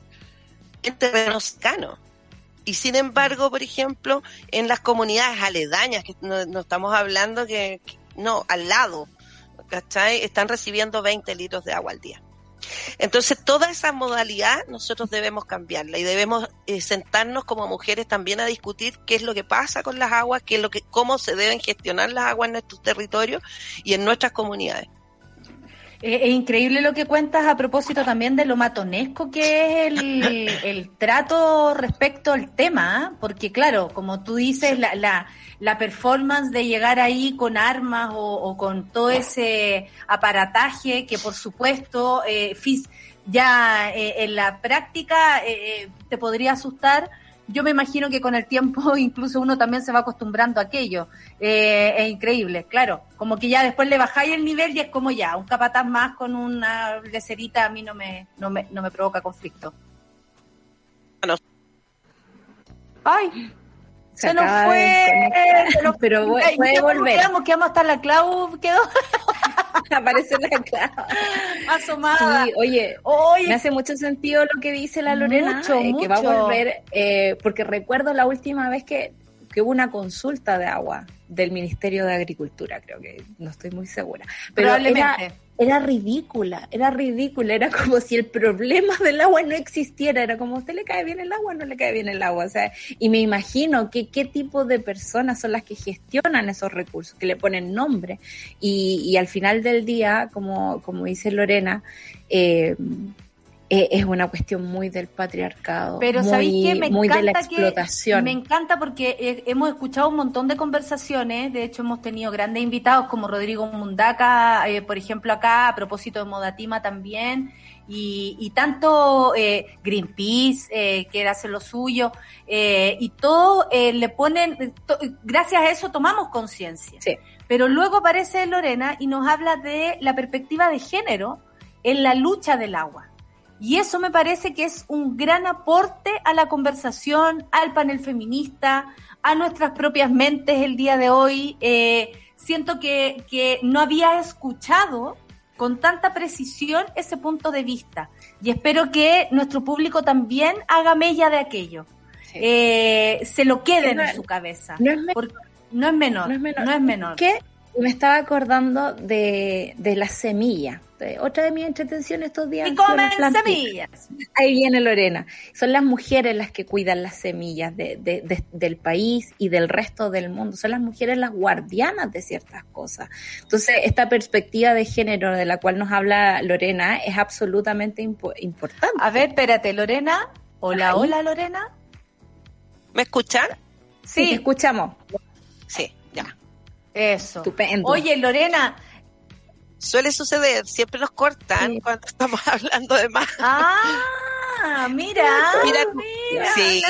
en terreno. Y sin embargo, por ejemplo, en las comunidades aledañas, que no, estamos hablando que, que, no, al lado, ¿cachai? Están recibiendo 20 litros de agua al día. Entonces, toda esa modalidad nosotros debemos cambiarla y debemos eh, sentarnos como mujeres también a discutir qué es lo que pasa con las aguas, qué es lo que, cómo se deben gestionar las aguas en nuestros territorios y en nuestras comunidades. Es increíble lo que cuentas a propósito también de lo matonesco que es el, el trato respecto al tema, ¿ah? porque claro, como tú dices, la, la, la performance de llegar ahí con armas o, o con todo ese aparataje que por supuesto eh, ya eh, en la práctica eh, eh, te podría asustar, yo me imagino que con el tiempo incluso uno también se va acostumbrando a aquello. Eh, es increíble, claro. Como que ya después le bajáis el nivel y es como ya, un capataz más con una lecerita a mí no me, no me, no me provoca conflicto. Bueno. Ay, se, se nos fue. Se nos, pero puede volver. Quedamos, quedamos hasta la Clau, quedó. Aparece la Clau. Asomada. Sí, oye, oye, me hace mucho sentido lo que dice la Lorena, mucho, eh, mucho. que va a volver, eh, porque recuerdo la última vez que, que hubo una consulta de agua del Ministerio de Agricultura, creo que no estoy muy segura. Pero Probablemente. Era, era ridícula, era ridícula, era como si el problema del agua no existiera, era como a usted le cae bien el agua, no le cae bien el agua, o sea, y me imagino que qué tipo de personas son las que gestionan esos recursos, que le ponen nombre, y, y al final del día, como, como dice Lorena, eh, eh, es una cuestión muy del patriarcado, pero muy, ¿sabéis qué? Me muy de la encanta que- explotación. me encanta porque eh, hemos escuchado un montón de conversaciones, de hecho hemos tenido grandes invitados como Rodrigo Mundaca, eh, por ejemplo acá, a propósito de Modatima también, y, y tanto eh, Greenpeace, eh, que hace lo suyo, eh, y todo eh, le ponen, to- gracias a eso tomamos conciencia. Sí. Pero luego aparece Lorena y nos habla de la perspectiva de género en la lucha del agua. Y eso me parece que es un gran aporte a la conversación, al panel feminista, a nuestras propias mentes el día de hoy. Eh, siento que, que no había escuchado con tanta precisión ese punto de vista. Y espero que nuestro público también haga mella de aquello. Sí. Eh, se lo queden No en su cabeza. no es me- Porque no es menor. No es menor. No es menor. que me estaba acordando de, de la semilla. De- otra de mis entretenciones estos días. Y comen semillas. Ahí viene Lorena. Son las mujeres las que cuidan las semillas de, de- de- del país y del resto del mundo. Son las mujeres las guardianas de ciertas cosas. Entonces, esta perspectiva de género de la cual nos habla Lorena es absolutamente impo- importante. A ver, espérate, Lorena. Hola, Ahí. hola, Lorena. ¿Me escuchan? Sí, te escuchamos. Sí. Eso. Estupendo. Oye, Lorena. Suele suceder, siempre nos cortan Sí. cuando estamos hablando de más. Ah, mira. Mira, mira. sí.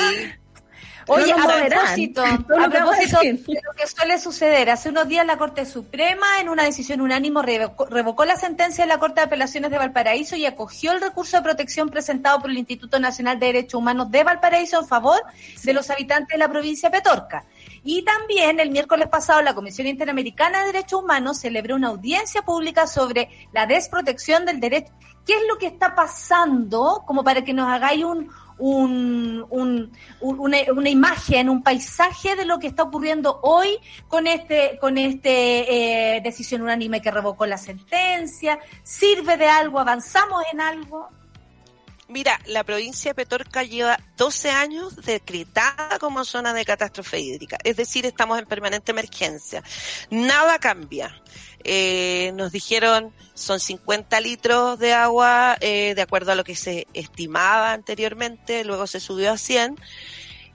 Oye, No a propósito, a propósito de lo que suele suceder, hace unos días la Corte Suprema, en una decisión unánimo, revocó, revocó la sentencia de la Corte de Apelaciones de Valparaíso y acogió el recurso de protección presentado por el Instituto Nacional de Derechos Humanos de Valparaíso en favor de los habitantes de la provincia de Petorca. Y también el miércoles pasado la Comisión Interamericana de Derechos Humanos celebró una audiencia pública sobre la desprotección del derecho. ¿Qué es lo que está pasando? Como para que nos hagáis un, un, un- un- una, una imagen, un paisaje de lo que está ocurriendo hoy con este, con este eh, decisión unánime que revocó la sentencia. ¿Sirve de algo? ¿Avanzamos en algo? Mira, la provincia de Petorca lleva 12 años decretada como zona de catástrofe hídrica, es decir, estamos en permanente emergencia. Nada cambia. Eh, nos dijeron son 50 litros de agua eh, de acuerdo a lo que se estimaba anteriormente, luego se subió a 100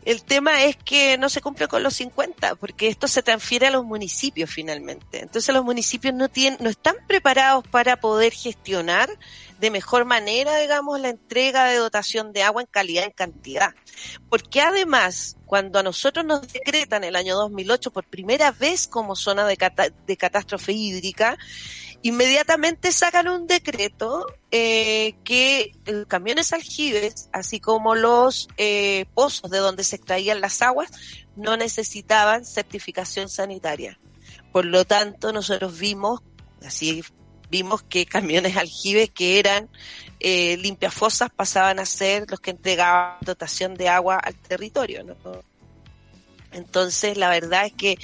el tema es que no se cumple con los 50, porque esto se transfiere a los municipios finalmente. Entonces los municipios no tienen, no están preparados para poder gestionar de mejor manera, digamos, la entrega de dotación de agua en calidad y en cantidad. Porque además, cuando a nosotros nos decretan el año 2008 por primera vez como zona de catástrofe hídrica, inmediatamente sacan un decreto eh, que los camiones aljibes, así como los eh, pozos de donde se extraían las aguas, no necesitaban certificación sanitaria. Por lo tanto, nosotros vimos, así vimos que camiones aljibes que eran eh, limpiafosas pasaban a ser los que entregaban dotación de agua al territorio. ¿no? Entonces, la verdad es que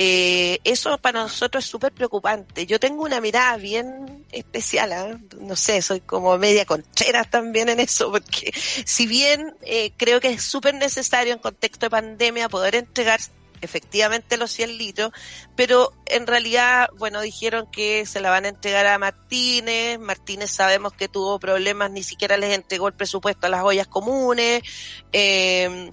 eh, eso para nosotros es súper preocupante. Yo tengo una mirada bien especial, ¿eh? no sé, soy como media concheras también en eso, porque si bien eh, creo que es súper necesario en contexto de pandemia poder entregar efectivamente los 100 litros, pero en realidad, bueno, dijeron que se la van a entregar a Martínez, Martínez sabemos que tuvo problemas, ni siquiera les entregó el presupuesto a las ollas comunes, eh,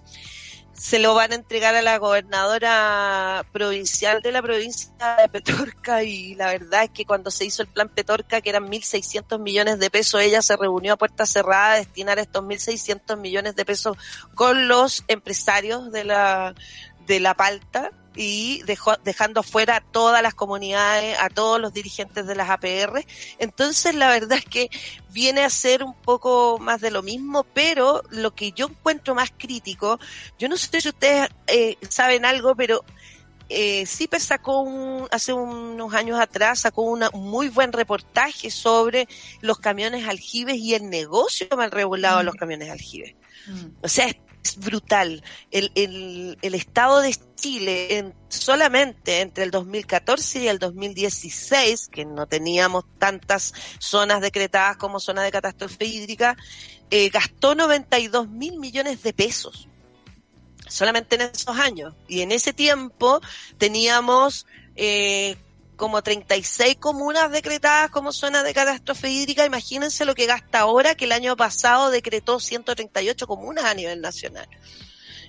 se lo van a entregar a la gobernadora provincial de la provincia de Petorca y la verdad es que cuando se hizo el plan Petorca, que eran 1.600 millones de pesos, ella se reunió a puerta cerrada a destinar estos 1.600 millones de pesos con los empresarios de la, de la palta y dejó, dejando fuera a todas las comunidades, a todos los dirigentes de las APR. Entonces, la verdad es que viene a ser un poco más de lo mismo, pero lo que yo encuentro más crítico, yo no sé si ustedes eh, saben algo, pero eh, CIPER sacó un, hace unos años atrás, sacó un muy buen reportaje sobre los camiones aljibes y el negocio mal regulado de los mm. camiones aljibes. Mm. O sea, es brutal. El, el, el estado de Chile en, solamente entre el 2014 y el 2016, que no teníamos tantas zonas decretadas como zona de catástrofe hídrica, eh, gastó 92 mil millones de pesos solamente en esos años. Y en ese tiempo teníamos eh, como 36 comunas decretadas como zona de catástrofe hídrica. Imagínense lo que gasta ahora, que el año pasado decretó 138 comunas a nivel nacional.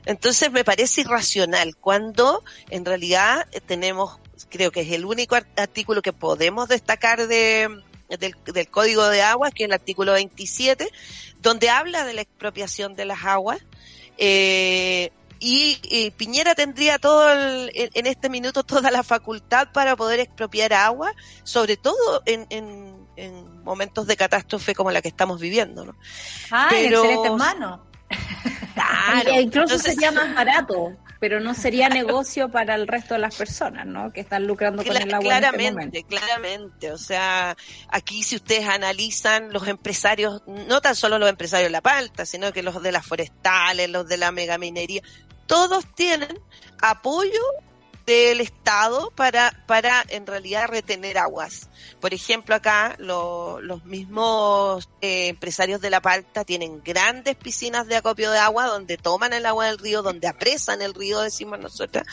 Entonces me parece irracional cuando en realidad tenemos, creo que es el único artículo que podemos destacar de, del, Código de Aguas, que es el artículo 27, donde habla de la expropiación de las aguas. Eh, y, Piñera tendría todo en, este minuto toda la facultad para poder expropiar agua, sobre todo en, en, momentos de catástrofe como la que estamos viviendo, ¿no? Ah, pero excelente hermano. Claro. incluso sería más barato, pero no sería negocio para el resto de las personas, ¿no? Que están lucrando con el agua. Claramente, claramente. O sea, aquí si ustedes analizan los empresarios, no tan solo los empresarios de la palta, sino que los de las forestales, los de la megaminería, todos tienen apoyo del Estado para, para en realidad retener aguas. Por ejemplo, acá los mismos eh, empresarios de La Palta tienen grandes piscinas de acopio de agua donde toman el agua del río, donde apresan el río, decimos nosotras,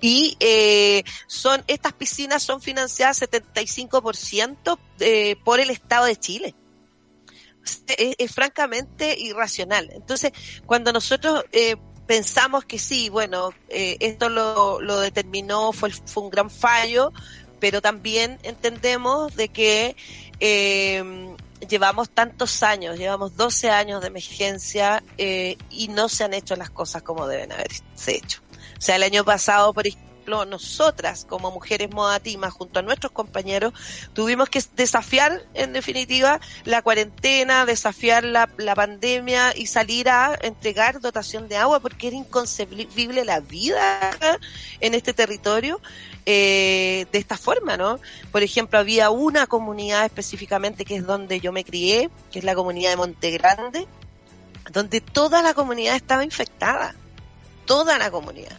y eh, son estas piscinas son financiadas 75% eh, por el Estado de Chile. Es, es, francamente irracional. Entonces, cuando nosotros eh, pensamos que sí, bueno, eh, esto lo, lo determinó, fue, fue un gran fallo, pero también entendemos de que eh, llevamos tantos años, llevamos 12 años de emergencia eh, y no se han hecho las cosas como deben haberse hecho. O sea, el año pasado, por ejemplo, nosotras como mujeres modatima junto a nuestros compañeros tuvimos que desafiar en definitiva la cuarentena, desafiar la, la pandemia y salir a entregar dotación de agua porque era inconcebible la vida en este territorio eh, de esta forma, ¿no? Por ejemplo, había una comunidad específicamente que es donde yo me crié, que es la comunidad de Monte Grande, donde toda la comunidad estaba infectada, toda la comunidad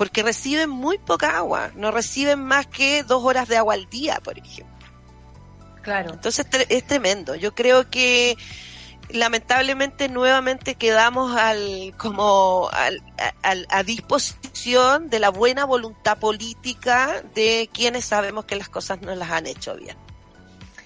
porque reciben muy poca agua, no reciben más que dos horas de agua al día, por ejemplo. Claro. Entonces es tremendo. Yo creo que lamentablemente nuevamente quedamos al como al, al- a disposición de la buena voluntad política de quienes sabemos que las cosas no las han hecho bien.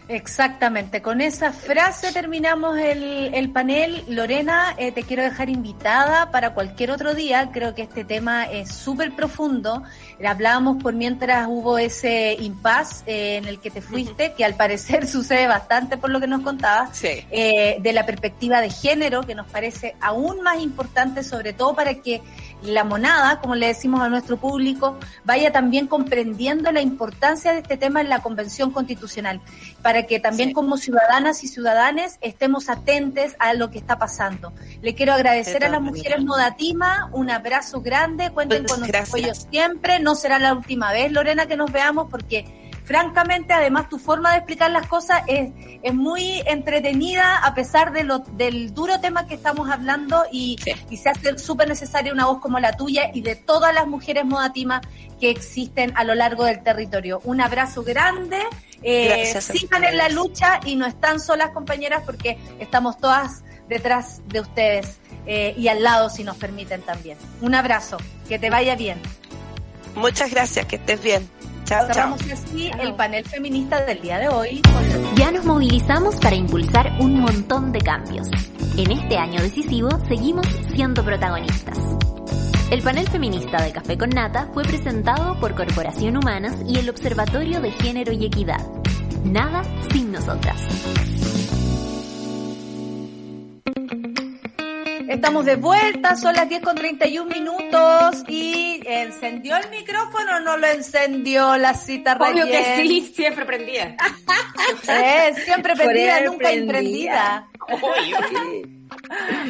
Exactamente, con esa frase terminamos el, el panel. Lorena, eh, te quiero dejar invitada para cualquier otro día. Creo que este tema es súper profundo. Hablábamos por mientras hubo ese impas eh, en el que te fuiste, que al parecer sucede bastante por lo que nos contabas, Sí. eh, de la perspectiva de género, que nos parece aún más importante, sobre todo para que la monada, como le decimos a nuestro público, vaya también comprendiendo la importancia de este tema en la Convención Constitucional, para que también Sí. como ciudadanas y ciudadanes estemos atentos a lo que está pasando. Le quiero agradecer De a las mujeres. Modatima, un abrazo grande, cuenten Muchas con nuestro apoyo siempre, no será la última vez, Lorena, que nos veamos, porque francamente, además, tu forma de explicar las cosas es, es muy entretenida a pesar de lo, del duro tema que estamos hablando y, Sí. y se hace súper necesaria una voz como la tuya y de todas las mujeres modatimas que existen a lo largo del territorio. Un abrazo grande. eh, sigan en la lucha y no están solas, compañeras, porque estamos todas detrás de ustedes eh, y al lado, si nos permiten también. Un abrazo, que te vaya bien. Muchas gracias, que estés bien. Chao, chao. Así el panel feminista del día de hoy. Ya nos movilizamos para impulsar un montón de cambios. En este año decisivo seguimos siendo protagonistas. El panel feminista de Café con Nata fue presentado por Corporación Humanas y el Observatorio de Género y Equidad. Nada sin nosotras. Estamos de vuelta, son las 10 con 31 minutos y ¿encendió el micrófono o no lo encendió la cita Obvio que sí, siempre prendía. Eh, siempre prendida, nunca imprendida. Obvio.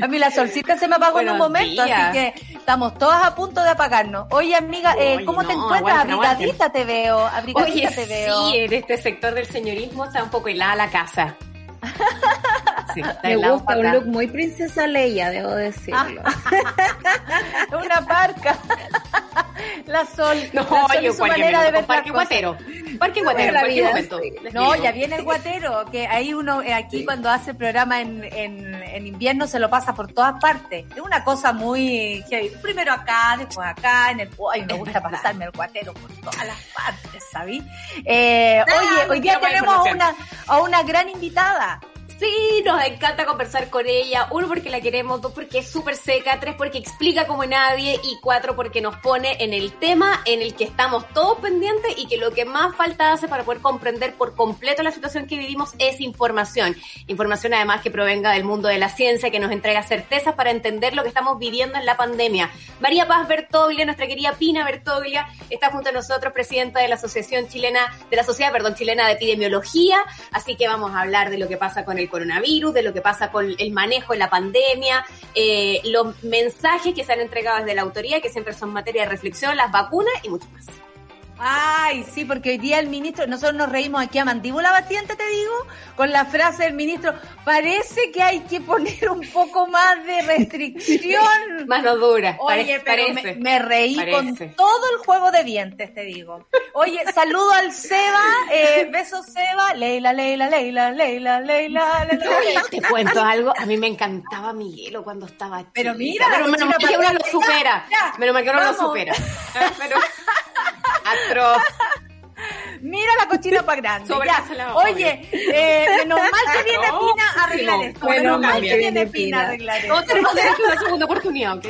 A mí la solcita se me apagó en un momento, días. así que estamos todas a punto de apagarnos. Oye, amiga, eh, Oye, ¿cómo te encuentras? Abrigadita te veo, abrigadita Oye, te veo. sí, en este sector del señorismo está un poco helada la casa. Sí, está Me gusta un look muy princesa Leia, debo decirlo. Una parca. La sol. No, la sol oye, es su manera de ver Parque. Guatero. Parque Guatero, en cualquier momento. No, ya viene el guatero, que ahí uno, eh, aquí cuando hace el programa en, en, en invierno se lo pasa por todas partes. Es una cosa muy heavy. Primero acá, después acá, en el... Ay, me gusta pasarme el guatero por todas las partes, ¿sabí? Eh, Ah, oye, hoy día tenemos a una, a una gran invitada. Sí, nos encanta conversar con ella. Uno, porque la queremos. Dos, porque es súper seca. Tres, porque explica como nadie. Y cuatro, porque nos pone en el tema en el que estamos todos pendientes y que lo que más falta hace para poder comprender por completo la situación que vivimos es información. Información además que provenga del mundo de la ciencia, que nos entrega certezas para entender lo que estamos viviendo en la pandemia. María Paz Bertoglia, nuestra querida Pina Bertoglia, está junto a nosotros, presidenta de la Asociación Chilena, de la Sociedad, perdón, Chilena de Epidemiología. Así que vamos a hablar de lo que pasa con el coronavirus, de lo que pasa con el manejo de la pandemia, eh, los mensajes que se han entregado desde la autoría, que siempre son materia de reflexión, las vacunas y mucho más. Ay, sí, porque hoy día el ministro, nosotros nos reímos aquí a mandíbula batiente, te digo, con la frase del ministro, parece que hay que poner un poco más de restricción. Mano dura, Oye, parece. pero parece. Me, me reí Parece. con todo el juego de dientes, te digo. Oye, saludo al Seba, eh, besos Seba, Leila, Leila, Leila, Leila, Leila, Leila. Te cuento algo, a mí me encantaba Miguelo cuando estaba chica. Pero mira, pero menos mal que uno lo supera. Menos mal que uno lo supera. Pero Mira la cochina para grande. Ya. Oye, eh, menos mal que viene No, Pina a arreglar no, esto. menos Menos mal que viene Pina a arreglar esto. Todos tenemos derecho a una segunda oportunidad, ¿ok?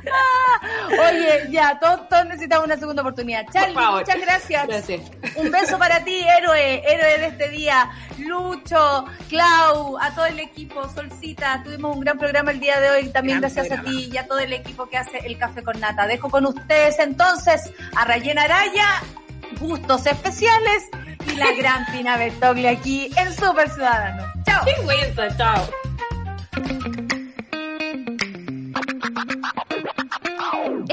Oye, ya, todos, todos necesitamos una segunda oportunidad. Charlie, muchas gracias. Gracias. Un beso para ti, héroe, héroe de este día. Lucho, Clau, a todo el equipo, Solcita. Tuvimos un gran programa el día de hoy. También Gran gracias a ti y a todo el equipo que hace el café con nata. Dejo con ustedes entonces a Rayen Araya, gustos especiales y la gran Pina Bertoglia aquí en Super Ciudadanos. Chao. Qué chao.